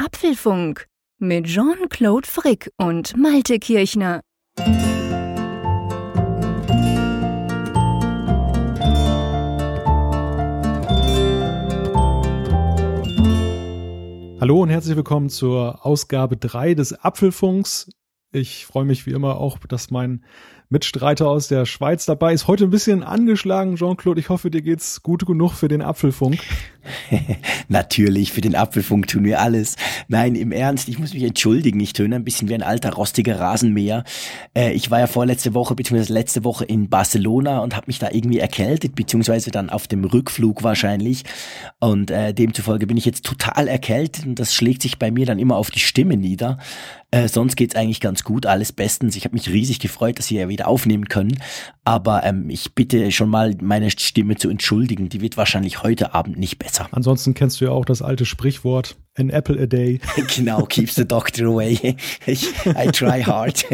Apfelfunk mit Jean-Claude Frick und Malte Kirchner. Hallo und herzlich willkommen zur Ausgabe 3 des Apfelfunks. Ich freue mich wie immer auch, dass mein Mitstreiter aus der Schweiz dabei ist. Heute ein bisschen angeschlagen, Jean-Claude. Ich hoffe, dir geht's gut genug für den Apfelfunk. Natürlich, für den Apfelfunk tun wir alles. Nein, im Ernst, ich muss mich entschuldigen. Ich töne ein bisschen wie ein alter, rostiger Rasenmäher. Äh, ich war ja vorletzte Woche, beziehungsweise letzte Woche in Barcelona und habe mich da irgendwie erkältet, beziehungsweise dann auf dem Rückflug wahrscheinlich. Und äh, demzufolge bin ich jetzt total erkältet und das schlägt sich bei mir dann immer auf die Stimme nieder. Äh, sonst geht's eigentlich ganz gut, alles bestens. Ich habe mich riesig gefreut, dass wir ja wieder aufnehmen können. Aber ähm, ich bitte schon mal, meine Stimme zu entschuldigen. Die wird wahrscheinlich heute Abend nicht besser. Ansonsten kennst du ja auch das alte Sprichwort, an apple a day. genau, keeps the doctor away. I try hard.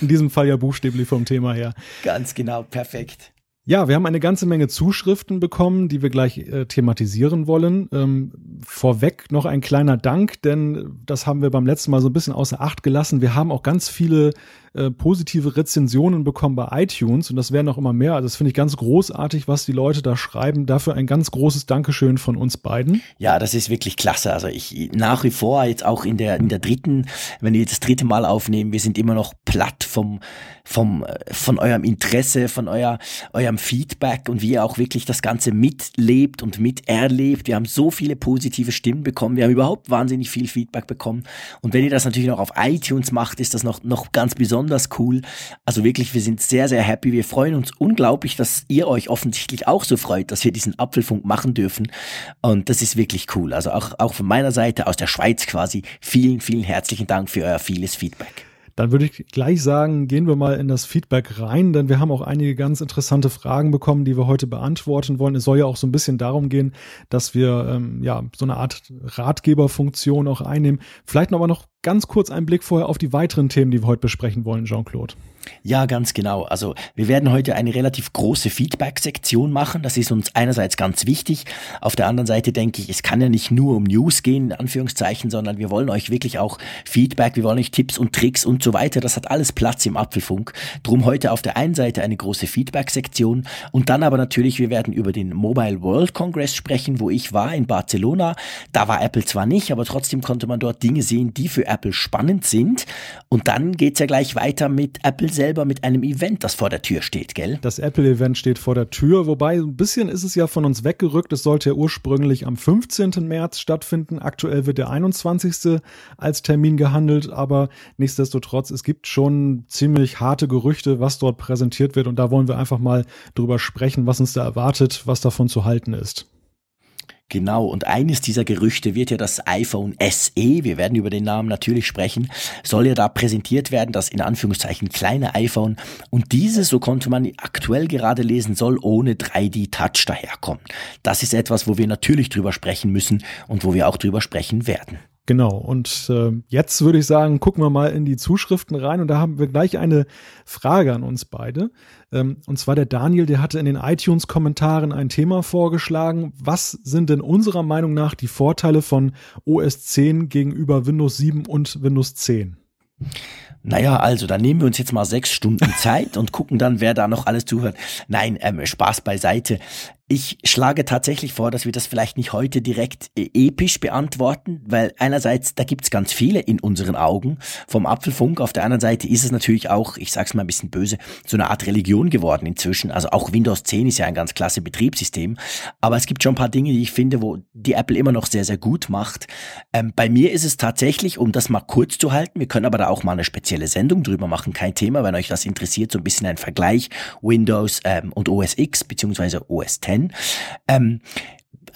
In diesem Fall ja buchstäblich vom Thema her. Ganz genau, perfekt. Ja, wir haben eine ganze Menge Zuschriften bekommen, die wir gleich äh, thematisieren wollen. Ähm, vorweg noch ein kleiner Dank, denn das haben wir beim letzten Mal so ein bisschen außer Acht gelassen. Wir haben auch ganz viele äh, positive Rezensionen bekommen bei iTunes und das werden auch immer mehr. Also das finde ich ganz großartig, was die Leute da schreiben. Dafür ein ganz großes Dankeschön von uns beiden. Ja, das ist wirklich klasse. Also ich nach wie vor jetzt auch in der in der dritten, wenn wir das dritte Mal aufnehmen, wir sind immer noch platt vom vom äh, von eurem Interesse, von euer eurem Feedback und wie ihr auch wirklich das Ganze mitlebt und miterlebt. Wir haben so viele positive Stimmen bekommen. Wir haben überhaupt wahnsinnig viel Feedback bekommen. Und wenn ihr das natürlich noch auf iTunes macht, ist das noch noch ganz besonders besonders cool. Also wirklich, wir sind sehr, sehr happy. Wir freuen uns unglaublich, dass ihr euch offensichtlich auch so freut, dass wir diesen Apfelfunk machen dürfen. Und das ist wirklich cool. Also auch, auch von meiner Seite aus der Schweiz quasi vielen, vielen herzlichen Dank für euer vieles Feedback. Dann würde ich gleich sagen, gehen wir mal in das Feedback rein, denn wir haben auch einige ganz interessante Fragen bekommen, die wir heute beantworten wollen. Es soll ja auch so ein bisschen darum gehen, dass wir ähm, ja so eine Art Ratgeberfunktion auch einnehmen. Vielleicht noch aber noch ganz kurz einen Blick vorher auf die weiteren Themen, die wir heute besprechen wollen, Jean-Claude. Ja, ganz genau. Also wir werden heute eine relativ große Feedback-Sektion machen. Das ist uns einerseits ganz wichtig. Auf der anderen Seite denke ich, es kann ja nicht nur um News gehen, in Anführungszeichen, sondern wir wollen euch wirklich auch Feedback, wir wollen euch Tipps und Tricks und so weiter. Das hat alles Platz im Apfelfunk. Drum heute auf der einen Seite eine große Feedback-Sektion und dann aber natürlich, wir werden über den Mobile World Congress sprechen, wo ich war in Barcelona. Da war Apple zwar nicht, aber trotzdem konnte man dort Dinge sehen, die für Apple spannend sind. Und dann geht's ja gleich weiter mit Apple selber, mit einem Event, das vor der Tür steht, gell? Das Apple-Event steht vor der Tür, wobei ein bisschen ist es ja von uns weggerückt. Es sollte ja ursprünglich am 15. März stattfinden. Aktuell wird der 21. als Termin gehandelt, aber nichtsdestotrotz, es gibt schon ziemlich harte Gerüchte, was dort präsentiert wird. Und da wollen wir einfach mal drüber sprechen, was uns da erwartet, was davon zu halten ist. Genau, und eines dieser Gerüchte wird ja das iPhone SE, wir werden über den Namen natürlich sprechen, soll ja da präsentiert werden, das in Anführungszeichen kleine iPhone. Und dieses, so konnte man aktuell gerade lesen, soll ohne 3D-Touch daherkommen. Das ist etwas, wo wir natürlich drüber sprechen müssen und wo wir auch drüber sprechen werden. Genau, und äh, jetzt würde ich sagen, gucken wir mal in die Zuschriften rein und da haben wir gleich eine Frage an uns beide. Ähm, und zwar der Daniel, der hatte in den iTunes-Kommentaren ein Thema vorgeschlagen. Was sind denn unserer Meinung nach die Vorteile von OS 10 gegenüber Windows 7 und Windows 10? Naja, also dann nehmen wir uns jetzt mal sechs Stunden Zeit und gucken dann, wer da noch alles zuhört. Nein, ähm, Spaß beiseite. Ich schlage tatsächlich vor, dass wir das vielleicht nicht heute direkt äh, episch beantworten, weil einerseits, da gibt es ganz viele in unseren Augen vom Apfelfunk. Auf der anderen Seite ist es natürlich auch, ich sag's mal ein bisschen böse, so eine Art Religion geworden inzwischen. Also auch Windows 10 ist ja ein ganz klasse Betriebssystem. Aber es gibt schon ein paar Dinge, die ich finde, wo die Apple immer noch sehr, sehr gut macht. Ähm, bei mir ist es tatsächlich, um das mal kurz zu halten, wir können aber da auch mal eine spezielle Sendung drüber machen, kein Thema, wenn euch das interessiert, so ein bisschen ein Vergleich Windows ähm, und OS X beziehungsweise OS 10 sein. Ähm,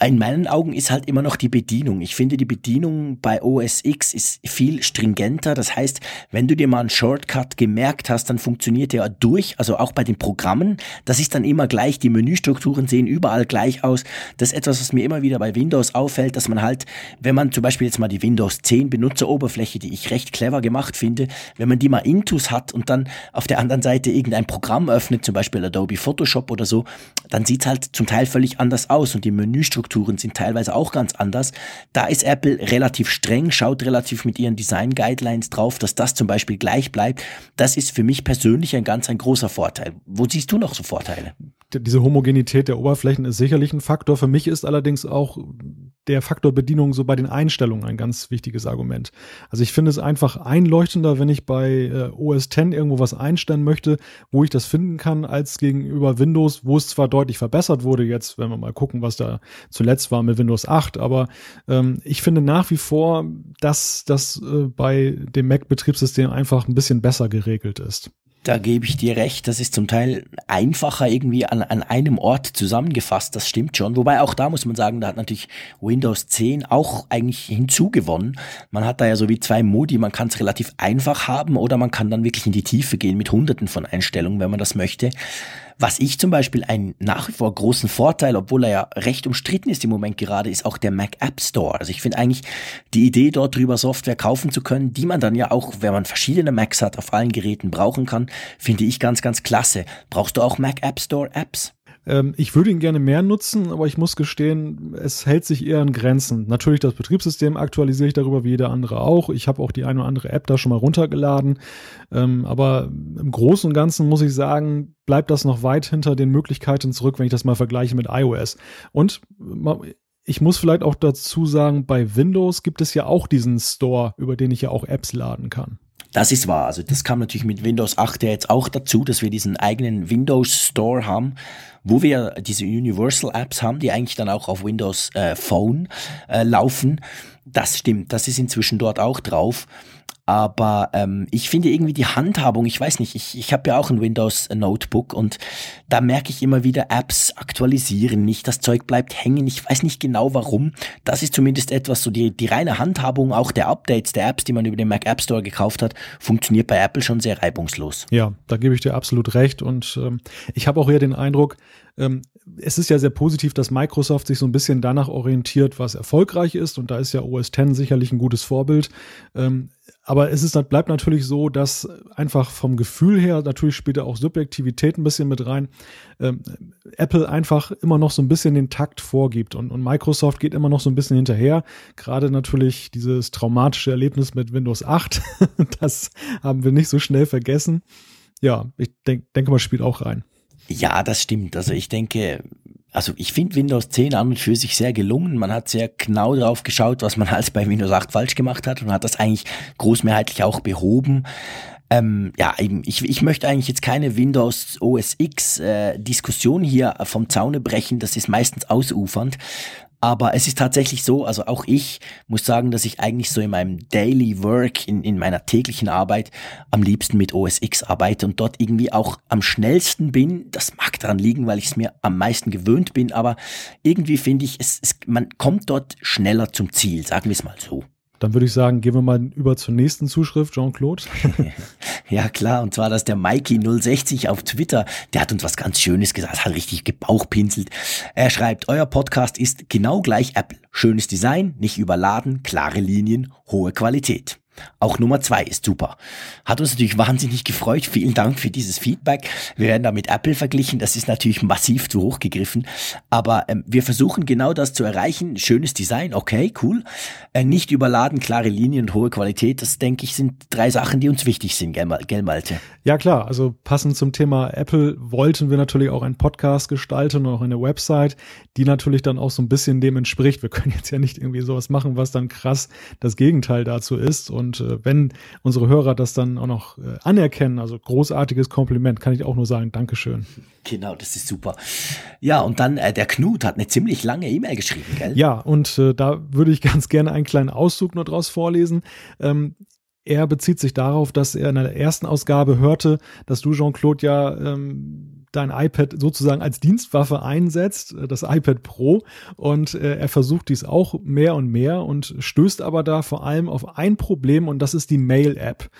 in meinen Augen ist halt immer noch die Bedienung. Ich finde, die Bedienung bei OS X ist viel stringenter. Das heißt, wenn du dir mal einen Shortcut gemerkt hast, dann funktioniert der durch, also auch bei den Programmen. Das ist dann immer gleich. Die Menüstrukturen sehen überall gleich aus. Das ist etwas, was mir immer wieder bei Windows auffällt, dass man halt, wenn man zum Beispiel jetzt mal die Windows 10 Benutzeroberfläche, die ich recht clever gemacht finde, wenn man die mal intus hat und dann auf der anderen Seite irgendein Programm öffnet, zum Beispiel Adobe Photoshop oder so, dann sieht's halt zum Teil völlig anders aus und die Menüstruktur Infrastrukturen sind teilweise auch ganz anders. Da ist Apple relativ streng, schaut relativ mit ihren Design Guidelines drauf, dass das zum Beispiel gleich bleibt. Das ist für mich persönlich ein ganz ein großer Vorteil. Wo siehst du noch so Vorteile? Diese Homogenität der Oberflächen ist sicherlich ein Faktor. Für mich ist allerdings auch der Faktor Bedienung so bei den Einstellungen ein ganz wichtiges Argument. Also ich finde es einfach einleuchtender, wenn ich bei äh, OS X irgendwo was einstellen möchte, wo ich das finden kann, als gegenüber Windows, wo es zwar deutlich verbessert wurde jetzt, wenn wir mal gucken, was da zuletzt war mit Windows 8, aber ähm, ich finde nach wie vor, dass das äh, bei dem Mac-Betriebssystem einfach ein bisschen besser geregelt ist. Da gebe ich dir recht, das ist zum Teil einfacher irgendwie an, an einem Ort zusammengefasst, das stimmt schon. Wobei auch da muss man sagen, da hat natürlich Windows 10 auch eigentlich hinzugewonnen. Man hat da ja so wie zwei Modi, man kann es relativ einfach haben oder man kann dann wirklich in die Tiefe gehen mit hunderten von Einstellungen, wenn man das möchte. Was ich zum Beispiel einen nach wie vor großen Vorteil, obwohl er ja recht umstritten ist im Moment gerade, ist auch der Mac App Store. Also ich finde eigentlich die Idee, dort drüber Software kaufen zu können, die man dann ja auch, wenn man verschiedene Macs hat, auf allen Geräten brauchen kann, finde ich ganz, ganz klasse. Brauchst du auch Mac App Store Apps? Ähm, ich würde ihn gerne mehr nutzen, aber ich muss gestehen, es hält sich eher an Grenzen. Natürlich das Betriebssystem aktualisiere ich darüber wie jeder andere auch. Ich habe auch die eine oder andere App da schon mal runtergeladen. Ähm, aber im Großen und Ganzen muss ich sagen, bleibt das noch weit hinter den Möglichkeiten zurück, wenn ich das mal vergleiche mit iOS. Und ich muss vielleicht auch dazu sagen, bei Windows gibt es ja auch diesen Store, über den ich ja auch Apps laden kann. Das ist wahr. Also das kam natürlich mit Windows 8 ja jetzt auch dazu, dass wir diesen eigenen Windows Store haben, wo wir diese Universal Apps haben, die eigentlich dann auch auf Windows äh, Phone äh, laufen. Das stimmt, das ist inzwischen dort auch drauf. Aber ähm, ich finde irgendwie die Handhabung, ich weiß nicht, ich, ich habe ja auch ein Windows Notebook und da merke ich immer wieder, Apps aktualisieren nicht, das Zeug bleibt hängen, ich weiß nicht genau warum. Das ist zumindest etwas, so die, die reine Handhabung auch der Updates der Apps, die man über den Mac App Store gekauft hat, funktioniert bei Apple schon sehr reibungslos. Ja, da gebe ich dir absolut recht und ähm, ich habe auch eher den Eindruck, ähm, es ist ja sehr positiv, dass Microsoft sich so ein bisschen danach orientiert, was erfolgreich ist. Und da ist ja OS X sicherlich ein gutes Vorbild. Ähm, aber es ist, bleibt natürlich so, dass einfach vom Gefühl her, natürlich spielt auch Subjektivität ein bisschen mit rein, ähm, Apple einfach immer noch so ein bisschen den Takt vorgibt und, und Microsoft geht immer noch so ein bisschen hinterher. Gerade natürlich dieses traumatische Erlebnis mit Windows 8, das haben wir nicht so schnell vergessen. Ja, ich denk, denke mal, spielt auch rein. Ja, das stimmt. Also ich denke, also ich finde Windows 10 an und für sich sehr gelungen. Man hat sehr genau drauf geschaut, was man als bei Windows 8 falsch gemacht hat und hat das eigentlich großmehrheitlich auch behoben. Ähm, ja, eben, ich, ich möchte eigentlich jetzt keine Windows OS X äh, Diskussion hier vom Zaune brechen, das ist meistens ausufernd. Aber es ist tatsächlich so, also auch ich muss sagen, dass ich eigentlich so in meinem Daily Work, in, in meiner täglichen Arbeit am liebsten mit OS X arbeite und dort irgendwie auch am schnellsten bin. Das mag daran liegen, weil ich es mir am meisten gewöhnt bin, aber irgendwie finde ich, es, es, man kommt dort schneller zum Ziel, sagen wir es mal so. Dann würde ich sagen, gehen wir mal über zur nächsten Zuschrift, Jean-Claude. ja, klar, und zwar, dass der Mikey060 auf Twitter, der hat uns was ganz Schönes gesagt, hat richtig gebauchpinselt. Er schreibt, euer Podcast ist genau gleich Apple. Schönes Design, nicht überladen, klare Linien, hohe Qualität. Auch Nummer zwei ist super. Hat uns natürlich wahnsinnig gefreut. Vielen Dank für dieses Feedback. Wir werden da mit Apple verglichen. Das ist natürlich massiv zu hoch gegriffen. Aber ähm, wir versuchen genau das zu erreichen. Schönes Design, okay, cool. Äh, nicht überladen, klare Linien und hohe Qualität. Das, denke ich, sind drei Sachen, die uns wichtig sind, gell, gell Malte? Ja, klar. Also passend zum Thema Apple wollten wir natürlich auch einen Podcast gestalten und auch eine Website, die natürlich dann auch so ein bisschen dem entspricht. Wir können jetzt ja nicht irgendwie sowas machen, was dann krass das Gegenteil dazu ist. Und und äh, wenn unsere Hörer das dann auch noch äh, anerkennen, also großartiges Kompliment, kann ich auch nur sagen, Dankeschön. Genau, das ist super. Ja, und dann äh, der Knut hat eine ziemlich lange E-Mail geschrieben, gell? Ja, und äh, da würde ich ganz gerne einen kleinen Auszug nur draus vorlesen. Ähm, er bezieht sich darauf, dass er in der ersten Ausgabe hörte, dass du, Jean-Claude, ja ähm, dein iPad sozusagen als Dienstwaffe einsetzt, äh, das iPad Pro. Und äh, er versucht dies auch mehr und mehr und stößt aber da vor allem auf ein Problem und das ist die Mail-App.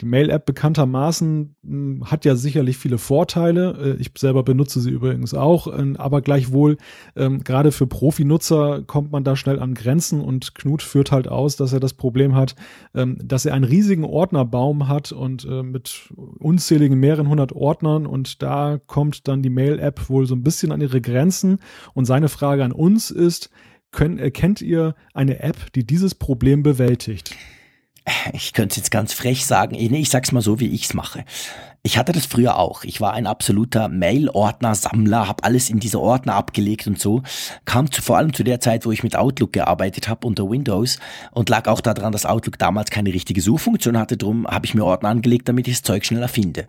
Die Mail-App bekanntermaßen hm, hat ja sicherlich viele Vorteile. Äh, ich selber benutze sie übrigens auch, äh, aber gleichwohl, ähm, gerade für Profinutzer kommt man da schnell an Grenzen und Knut führt halt aus, dass er das Problem hat, ähm, dass er einen riesigen Ordnerbaum hat und äh, mit unzähligen mehreren hundert Ordnern und da kommt dann die Mail-App wohl so ein bisschen an ihre Grenzen und seine Frage an uns ist, erkennt ihr eine App, die dieses Problem bewältigt? Ich könnte es jetzt ganz frech sagen, nee, ich sag's mal so, wie ich's mache. Ich hatte das früher auch. Ich war ein absoluter Mail-Ordner-Sammler, habe alles in diese Ordner abgelegt und so. Kam zu, vor allem zu der Zeit, wo ich mit Outlook gearbeitet habe unter Windows und lag auch daran, dass Outlook damals keine richtige Suchfunktion hatte. Drum habe ich mir Ordner angelegt, damit ich das Zeug schneller finde.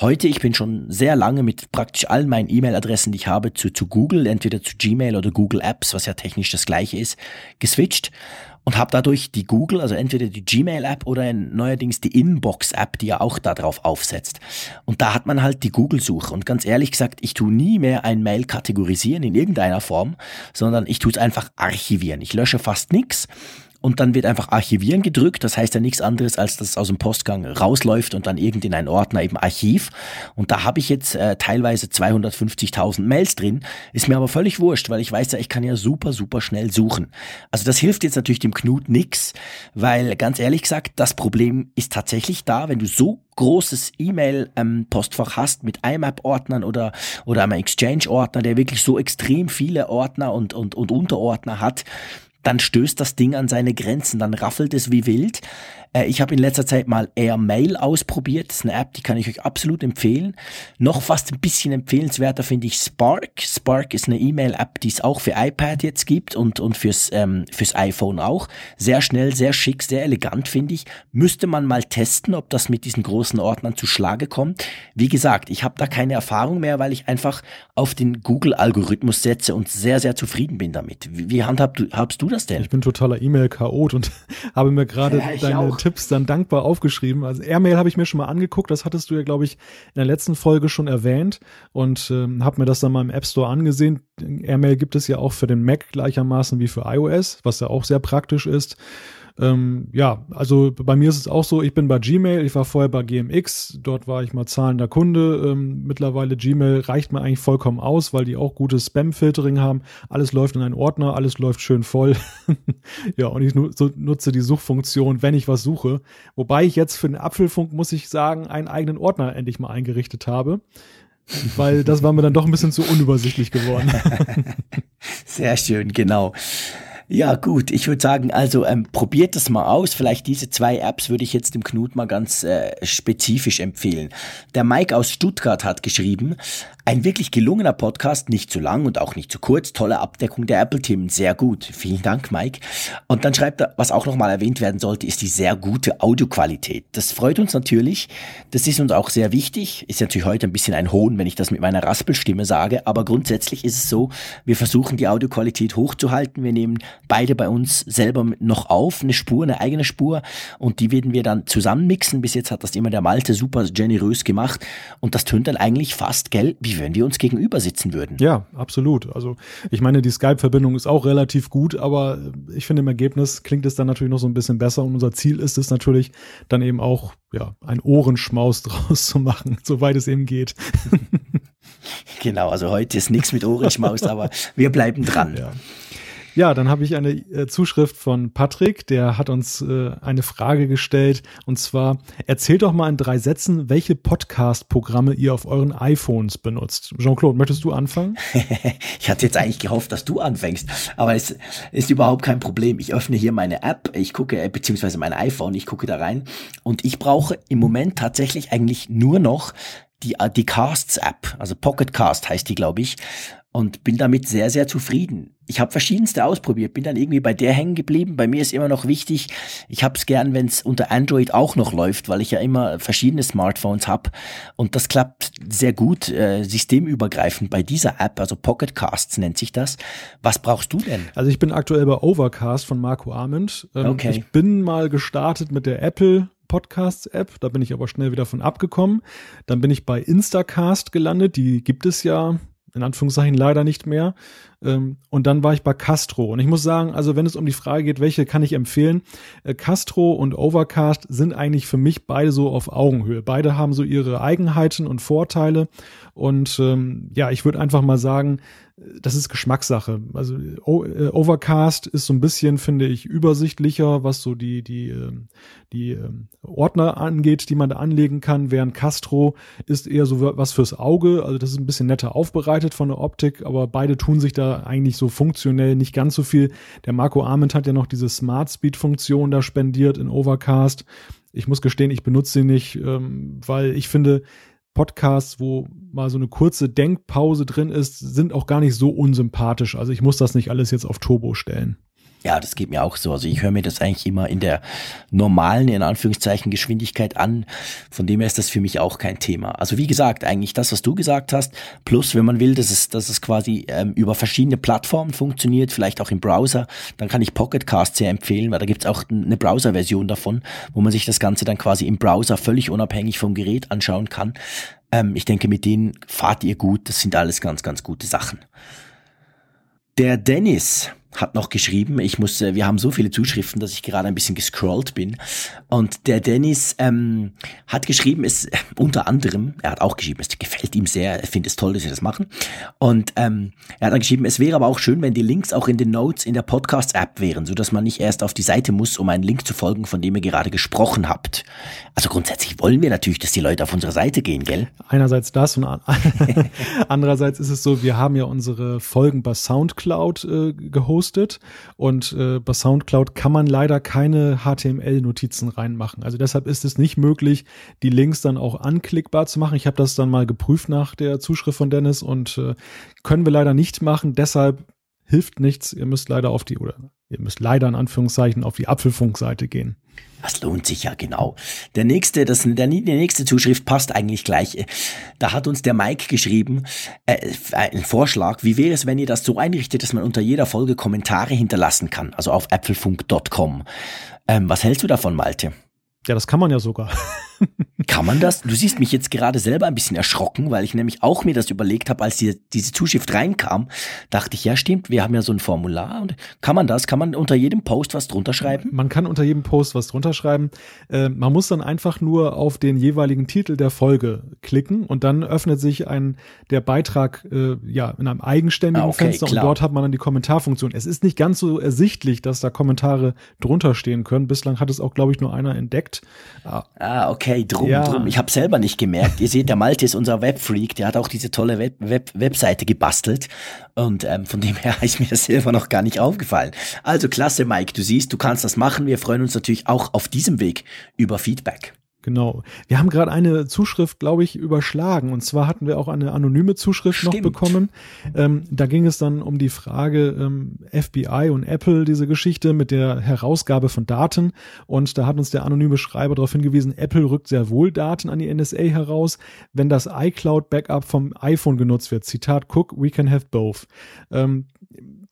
Heute, ich bin schon sehr lange mit praktisch allen meinen E-Mail-Adressen, die ich habe, zu, zu Google, entweder zu Gmail oder Google Apps, was ja technisch das gleiche ist, geswitcht und habe dadurch die Google, also entweder die Gmail-App oder neuerdings die Inbox-App, die ja auch darauf aufsetzt. Und da hat man halt die Google-Suche. Und ganz ehrlich gesagt, ich tue nie mehr ein Mail kategorisieren in irgendeiner Form, sondern ich tue es einfach archivieren. Ich lösche fast nichts und dann wird einfach Archivieren gedrückt. Das heißt ja nichts anderes, als dass es aus dem Postgang rausläuft und dann irgend in einen Ordner eben Archiv. Und da habe ich jetzt äh, teilweise 250.000 Mails drin. Ist mir aber völlig wurscht, weil ich weiß ja, ich kann ja super, super schnell suchen. Also das hilft jetzt natürlich dem Knut nix, weil ganz ehrlich gesagt, das Problem ist tatsächlich da, wenn du so großes E-Mail-Postfach ähm, hast mit IMAP-Ordnern oder, oder einem Exchange-Ordner, der wirklich so extrem viele Ordner und, und, und Unterordner hat, dann stößt das Ding an seine Grenzen, dann raffelt es wie wild. Äh, ich habe in letzter Zeit mal AirMail ausprobiert. Das ist eine App, die kann ich euch absolut empfehlen. Noch fast ein bisschen empfehlenswerter finde ich Spark. Spark ist eine E-Mail-App, die es auch für iPad jetzt gibt und, und fürs, ähm, fürs iPhone auch. Sehr schnell, sehr schick, sehr elegant finde ich. Müsste man mal testen, ob das mit diesen großen Ordnern zu Schlage kommt. Wie gesagt, ich habe da keine Erfahrung mehr, weil ich einfach auf den Google-Algorithmus setze und sehr, sehr zufrieden bin damit. Wie, wie handhabst du, du das denn? Ich bin totaler E-Mail-Chaot und habe mir gerade ja, deine auch. Tipps dann dankbar aufgeschrieben. Also Airmail habe ich mir schon mal angeguckt, das hattest du ja, glaube ich, in der letzten Folge schon erwähnt und ähm, habe mir das dann mal im App Store angesehen. Airmail gibt es ja auch für den Mac gleichermaßen wie für iOS, was ja auch sehr praktisch ist. Ähm, ja, also bei mir ist es auch so, ich bin bei Gmail, ich war vorher bei GMX, dort war ich mal zahlender Kunde. Ähm, mittlerweile Gmail reicht mir eigentlich vollkommen aus, weil die auch gutes Spam-Filtering haben. Alles läuft in einen Ordner, alles läuft schön voll. ja, und ich nutze die Suchfunktion, wenn ich was suche. Wobei ich jetzt für den Apfelfunk, muss ich sagen, einen eigenen Ordner endlich mal eingerichtet habe weil das war mir dann doch ein bisschen zu unübersichtlich geworden. Sehr schön, genau. Ja, gut. Ich würde sagen, also ähm, probiert das mal aus. Vielleicht diese zwei Apps würde ich jetzt dem Knut mal ganz äh, spezifisch empfehlen. Der Mike aus Stuttgart hat geschrieben, ein wirklich gelungener Podcast, nicht zu lang und auch nicht zu kurz. Tolle Abdeckung der Apple-Themen, sehr gut. Vielen Dank, Mike. Und dann schreibt er, was auch nochmal erwähnt werden sollte, ist die sehr gute Audioqualität. Das freut uns natürlich. Das ist uns auch sehr wichtig. Ist natürlich heute ein bisschen ein Hohn, wenn ich das mit meiner Raspelstimme sage. Aber grundsätzlich ist es so, wir versuchen die Audioqualität hochzuhalten. Wir nehmen beide bei uns selber noch auf, eine Spur, eine eigene Spur. Und die werden wir dann zusammenmixen. Bis jetzt hat das immer der Malte super generös gemacht. Und das tönt dann eigentlich fast, gell, wie wenn wir uns gegenüber sitzen würden. Ja, absolut. Also ich meine, die Skype-Verbindung ist auch relativ gut, aber ich finde im Ergebnis klingt es dann natürlich noch so ein bisschen besser und unser Ziel ist es natürlich dann eben auch, ja, ein Ohrenschmaus draus zu machen, soweit es eben geht. genau, also heute ist nichts mit Ohrenschmaus, aber wir bleiben dran. Ja. Ja, dann habe ich eine äh, Zuschrift von Patrick, der hat uns äh, eine Frage gestellt und zwar erzählt doch mal in drei Sätzen, welche Podcast-Programme ihr auf euren iPhones benutzt. Jean-Claude, möchtest du anfangen? ich hatte jetzt eigentlich gehofft, dass du anfängst, aber es ist überhaupt kein Problem. Ich öffne hier meine App, ich gucke, äh, beziehungsweise mein iPhone, ich gucke da rein und ich brauche im Moment tatsächlich eigentlich nur noch die, äh, die Casts App, also Pocket Cast heißt die, glaube ich und bin damit sehr, sehr zufrieden. Ich habe verschiedenste ausprobiert, bin dann irgendwie bei der hängen geblieben. Bei mir ist immer noch wichtig, ich habe es gern, wenn es unter Android auch noch läuft, weil ich ja immer verschiedene Smartphones habe und das klappt sehr gut, äh, systemübergreifend bei dieser App, also Pocket Casts nennt sich das. Was brauchst du denn? Also ich bin aktuell bei Overcast von Marco Arment. Ähm, okay. Ich bin mal gestartet mit der Apple Podcasts App, da bin ich aber schnell wieder von abgekommen. Dann bin ich bei Instacast gelandet, die gibt es ja in Anführungszeichen leider nicht mehr. Ähm, und dann war ich bei Castro. Und ich muss sagen, also wenn es um die Frage geht, welche kann ich empfehlen, äh, Castro und Overcast sind eigentlich für mich beide so auf Augenhöhe. Beide haben so ihre Eigenheiten und Vorteile. Und ähm, ja, ich würde einfach mal sagen, das ist Geschmackssache. Also äh, Overcast ist so ein bisschen, finde ich, übersichtlicher, was so die die ähm, die ähm, Ordner angeht, die man da anlegen kann. Während Castro ist eher so was fürs Auge. Also das ist ein bisschen netter aufbereitet von der Optik, aber beide tun sich da eigentlich so funktionell nicht ganz so viel. Der Marco Arment hat ja noch diese Smart Speed Funktion da spendiert in Overcast. Ich muss gestehen, ich benutze sie nicht, ähm, weil ich finde, Podcasts, wo mal so eine kurze Denkpause drin ist, sind auch gar nicht so unsympathisch. Also ich muss das nicht alles jetzt auf Turbo stellen. Ja, das geht mir auch so. Also ich höre mir das eigentlich immer in der normalen, in Anführungszeichen, Geschwindigkeit an. Von dem her ist das für mich auch kein Thema. Also wie gesagt, eigentlich das, was du gesagt hast, plus wenn man will, dass es, dass es quasi ähm, über verschiedene Plattformen funktioniert, vielleicht auch im Browser, dann kann ich Pocketcast sehr empfehlen, weil da gibt's auch eine Browser-Version davon, wo man sich das Ganze dann quasi im Browser völlig unabhängig vom Gerät anschauen kann. Ähm, ich denke, mit denen fahrt ihr gut. Das sind alles ganz, ganz gute Sachen. Der Dennis hat noch geschrieben, ich muss, wir haben so viele Zuschriften, dass ich gerade ein bisschen gescrollt bin. Und der Dennis ähm, hat geschrieben, es unter anderem, er hat auch geschrieben, es gefällt ihm sehr, er findet es toll, dass sie das machen. Und ähm, er hat dann geschrieben, es wäre aber auch schön, wenn die Links auch in den Notes in der Podcast-App wären, so dass man nicht erst auf die Seite muss, um einen Link zu folgen, von dem ihr gerade gesprochen habt. Also grundsätzlich wollen wir natürlich, dass die Leute auf unsere Seite gehen, gell? Einerseits das und andererseits ist es so, wir haben ja unsere Folgen bei Soundcloud äh, gehostet gehostet und äh, bei SoundCloud kann man leider keine HTML-Notizen reinmachen. Also deshalb ist es nicht möglich, die Links dann auch anklickbar zu machen. Ich habe das dann mal geprüft nach der Zuschrift von Dennis und äh, können wir leider nicht machen. Deshalb hilft nichts. Ihr müsst leider auf die, oder ihr müsst leider in Anführungszeichen auf die Apfelfunkseite gehen. Das lohnt sich ja genau. Der nächste, das, der, die nächste Zuschrift passt eigentlich gleich. Da hat uns der Mike geschrieben, äh, ein Vorschlag, wie wäre es, wenn ihr das so einrichtet, dass man unter jeder Folge Kommentare hinterlassen kann, also auf apfelfunk.com. Ähm, was hältst du davon, Malte? Ja, das kann man ja sogar. Kann man das? Du siehst mich jetzt gerade selber ein bisschen erschrocken, weil ich nämlich auch mir das überlegt habe, als die, diese Zuschrift reinkam, dachte ich, ja stimmt, wir haben ja so ein Formular und kann man das? Kann man unter jedem Post was drunter schreiben? Man kann unter jedem Post was drunter schreiben. Äh, man muss dann einfach nur auf den jeweiligen Titel der Folge klicken und dann öffnet sich ein der Beitrag äh, ja in einem eigenständigen ah, okay, Fenster klar. und dort hat man dann die Kommentarfunktion. Es ist nicht ganz so ersichtlich, dass da Kommentare drunter stehen können. Bislang hat es auch, glaube ich, nur einer entdeckt. Ah, okay okay, drum, ja. drum. Ich habe selber nicht gemerkt. Ihr seht, der Malte ist unser Webfreak, der hat auch diese tolle Web Web Webseite gebastelt. Und ähm, von dem her ist mir das selber noch gar nicht aufgefallen. Also klasse, Mike, du siehst, du kannst das machen. Wir freuen uns natürlich auch auf diesem Weg über Feedback. Genau. Wir haben gerade eine Zuschrift, glaube ich, überschlagen. Und zwar hatten wir auch eine anonyme Zuschrift Stimmt. noch bekommen. Ähm, da ging es dann um die Frage ähm, FBI und Apple, diese Geschichte mit der Herausgabe von Daten. Und da hat uns der anonyme Schreiber darauf hingewiesen, Apple rückt sehr wohl Daten an die NSA heraus, wenn das iCloud-Backup vom iPhone genutzt wird. Zitat Cook, we can have both. Ähm,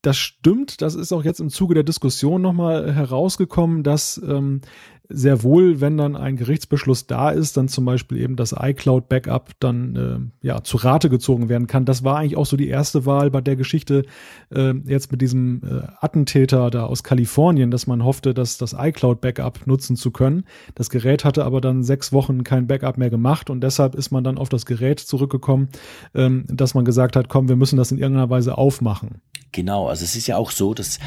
das stimmt, das ist auch jetzt im Zuge der Diskussion nochmal herausgekommen, dass ähm, sehr wohl, wenn dann ein Gerichtsbeschluss da ist, dann zum Beispiel eben das iCloud-Backup dann äh, ja zu Rate gezogen werden kann. Das war eigentlich auch so die erste Wahl bei der Geschichte äh, jetzt mit diesem äh, Attentäter da aus Kalifornien, dass man hoffte, dass das iCloud-Backup nutzen zu können. Das Gerät hatte aber dann sechs Wochen kein Backup mehr gemacht und deshalb ist man dann auf das Gerät zurückgekommen, ähm, dass man gesagt hat, komm, wir müssen das in irgendeiner Weise aufmachen. Genau, also es ist ja auch so, dass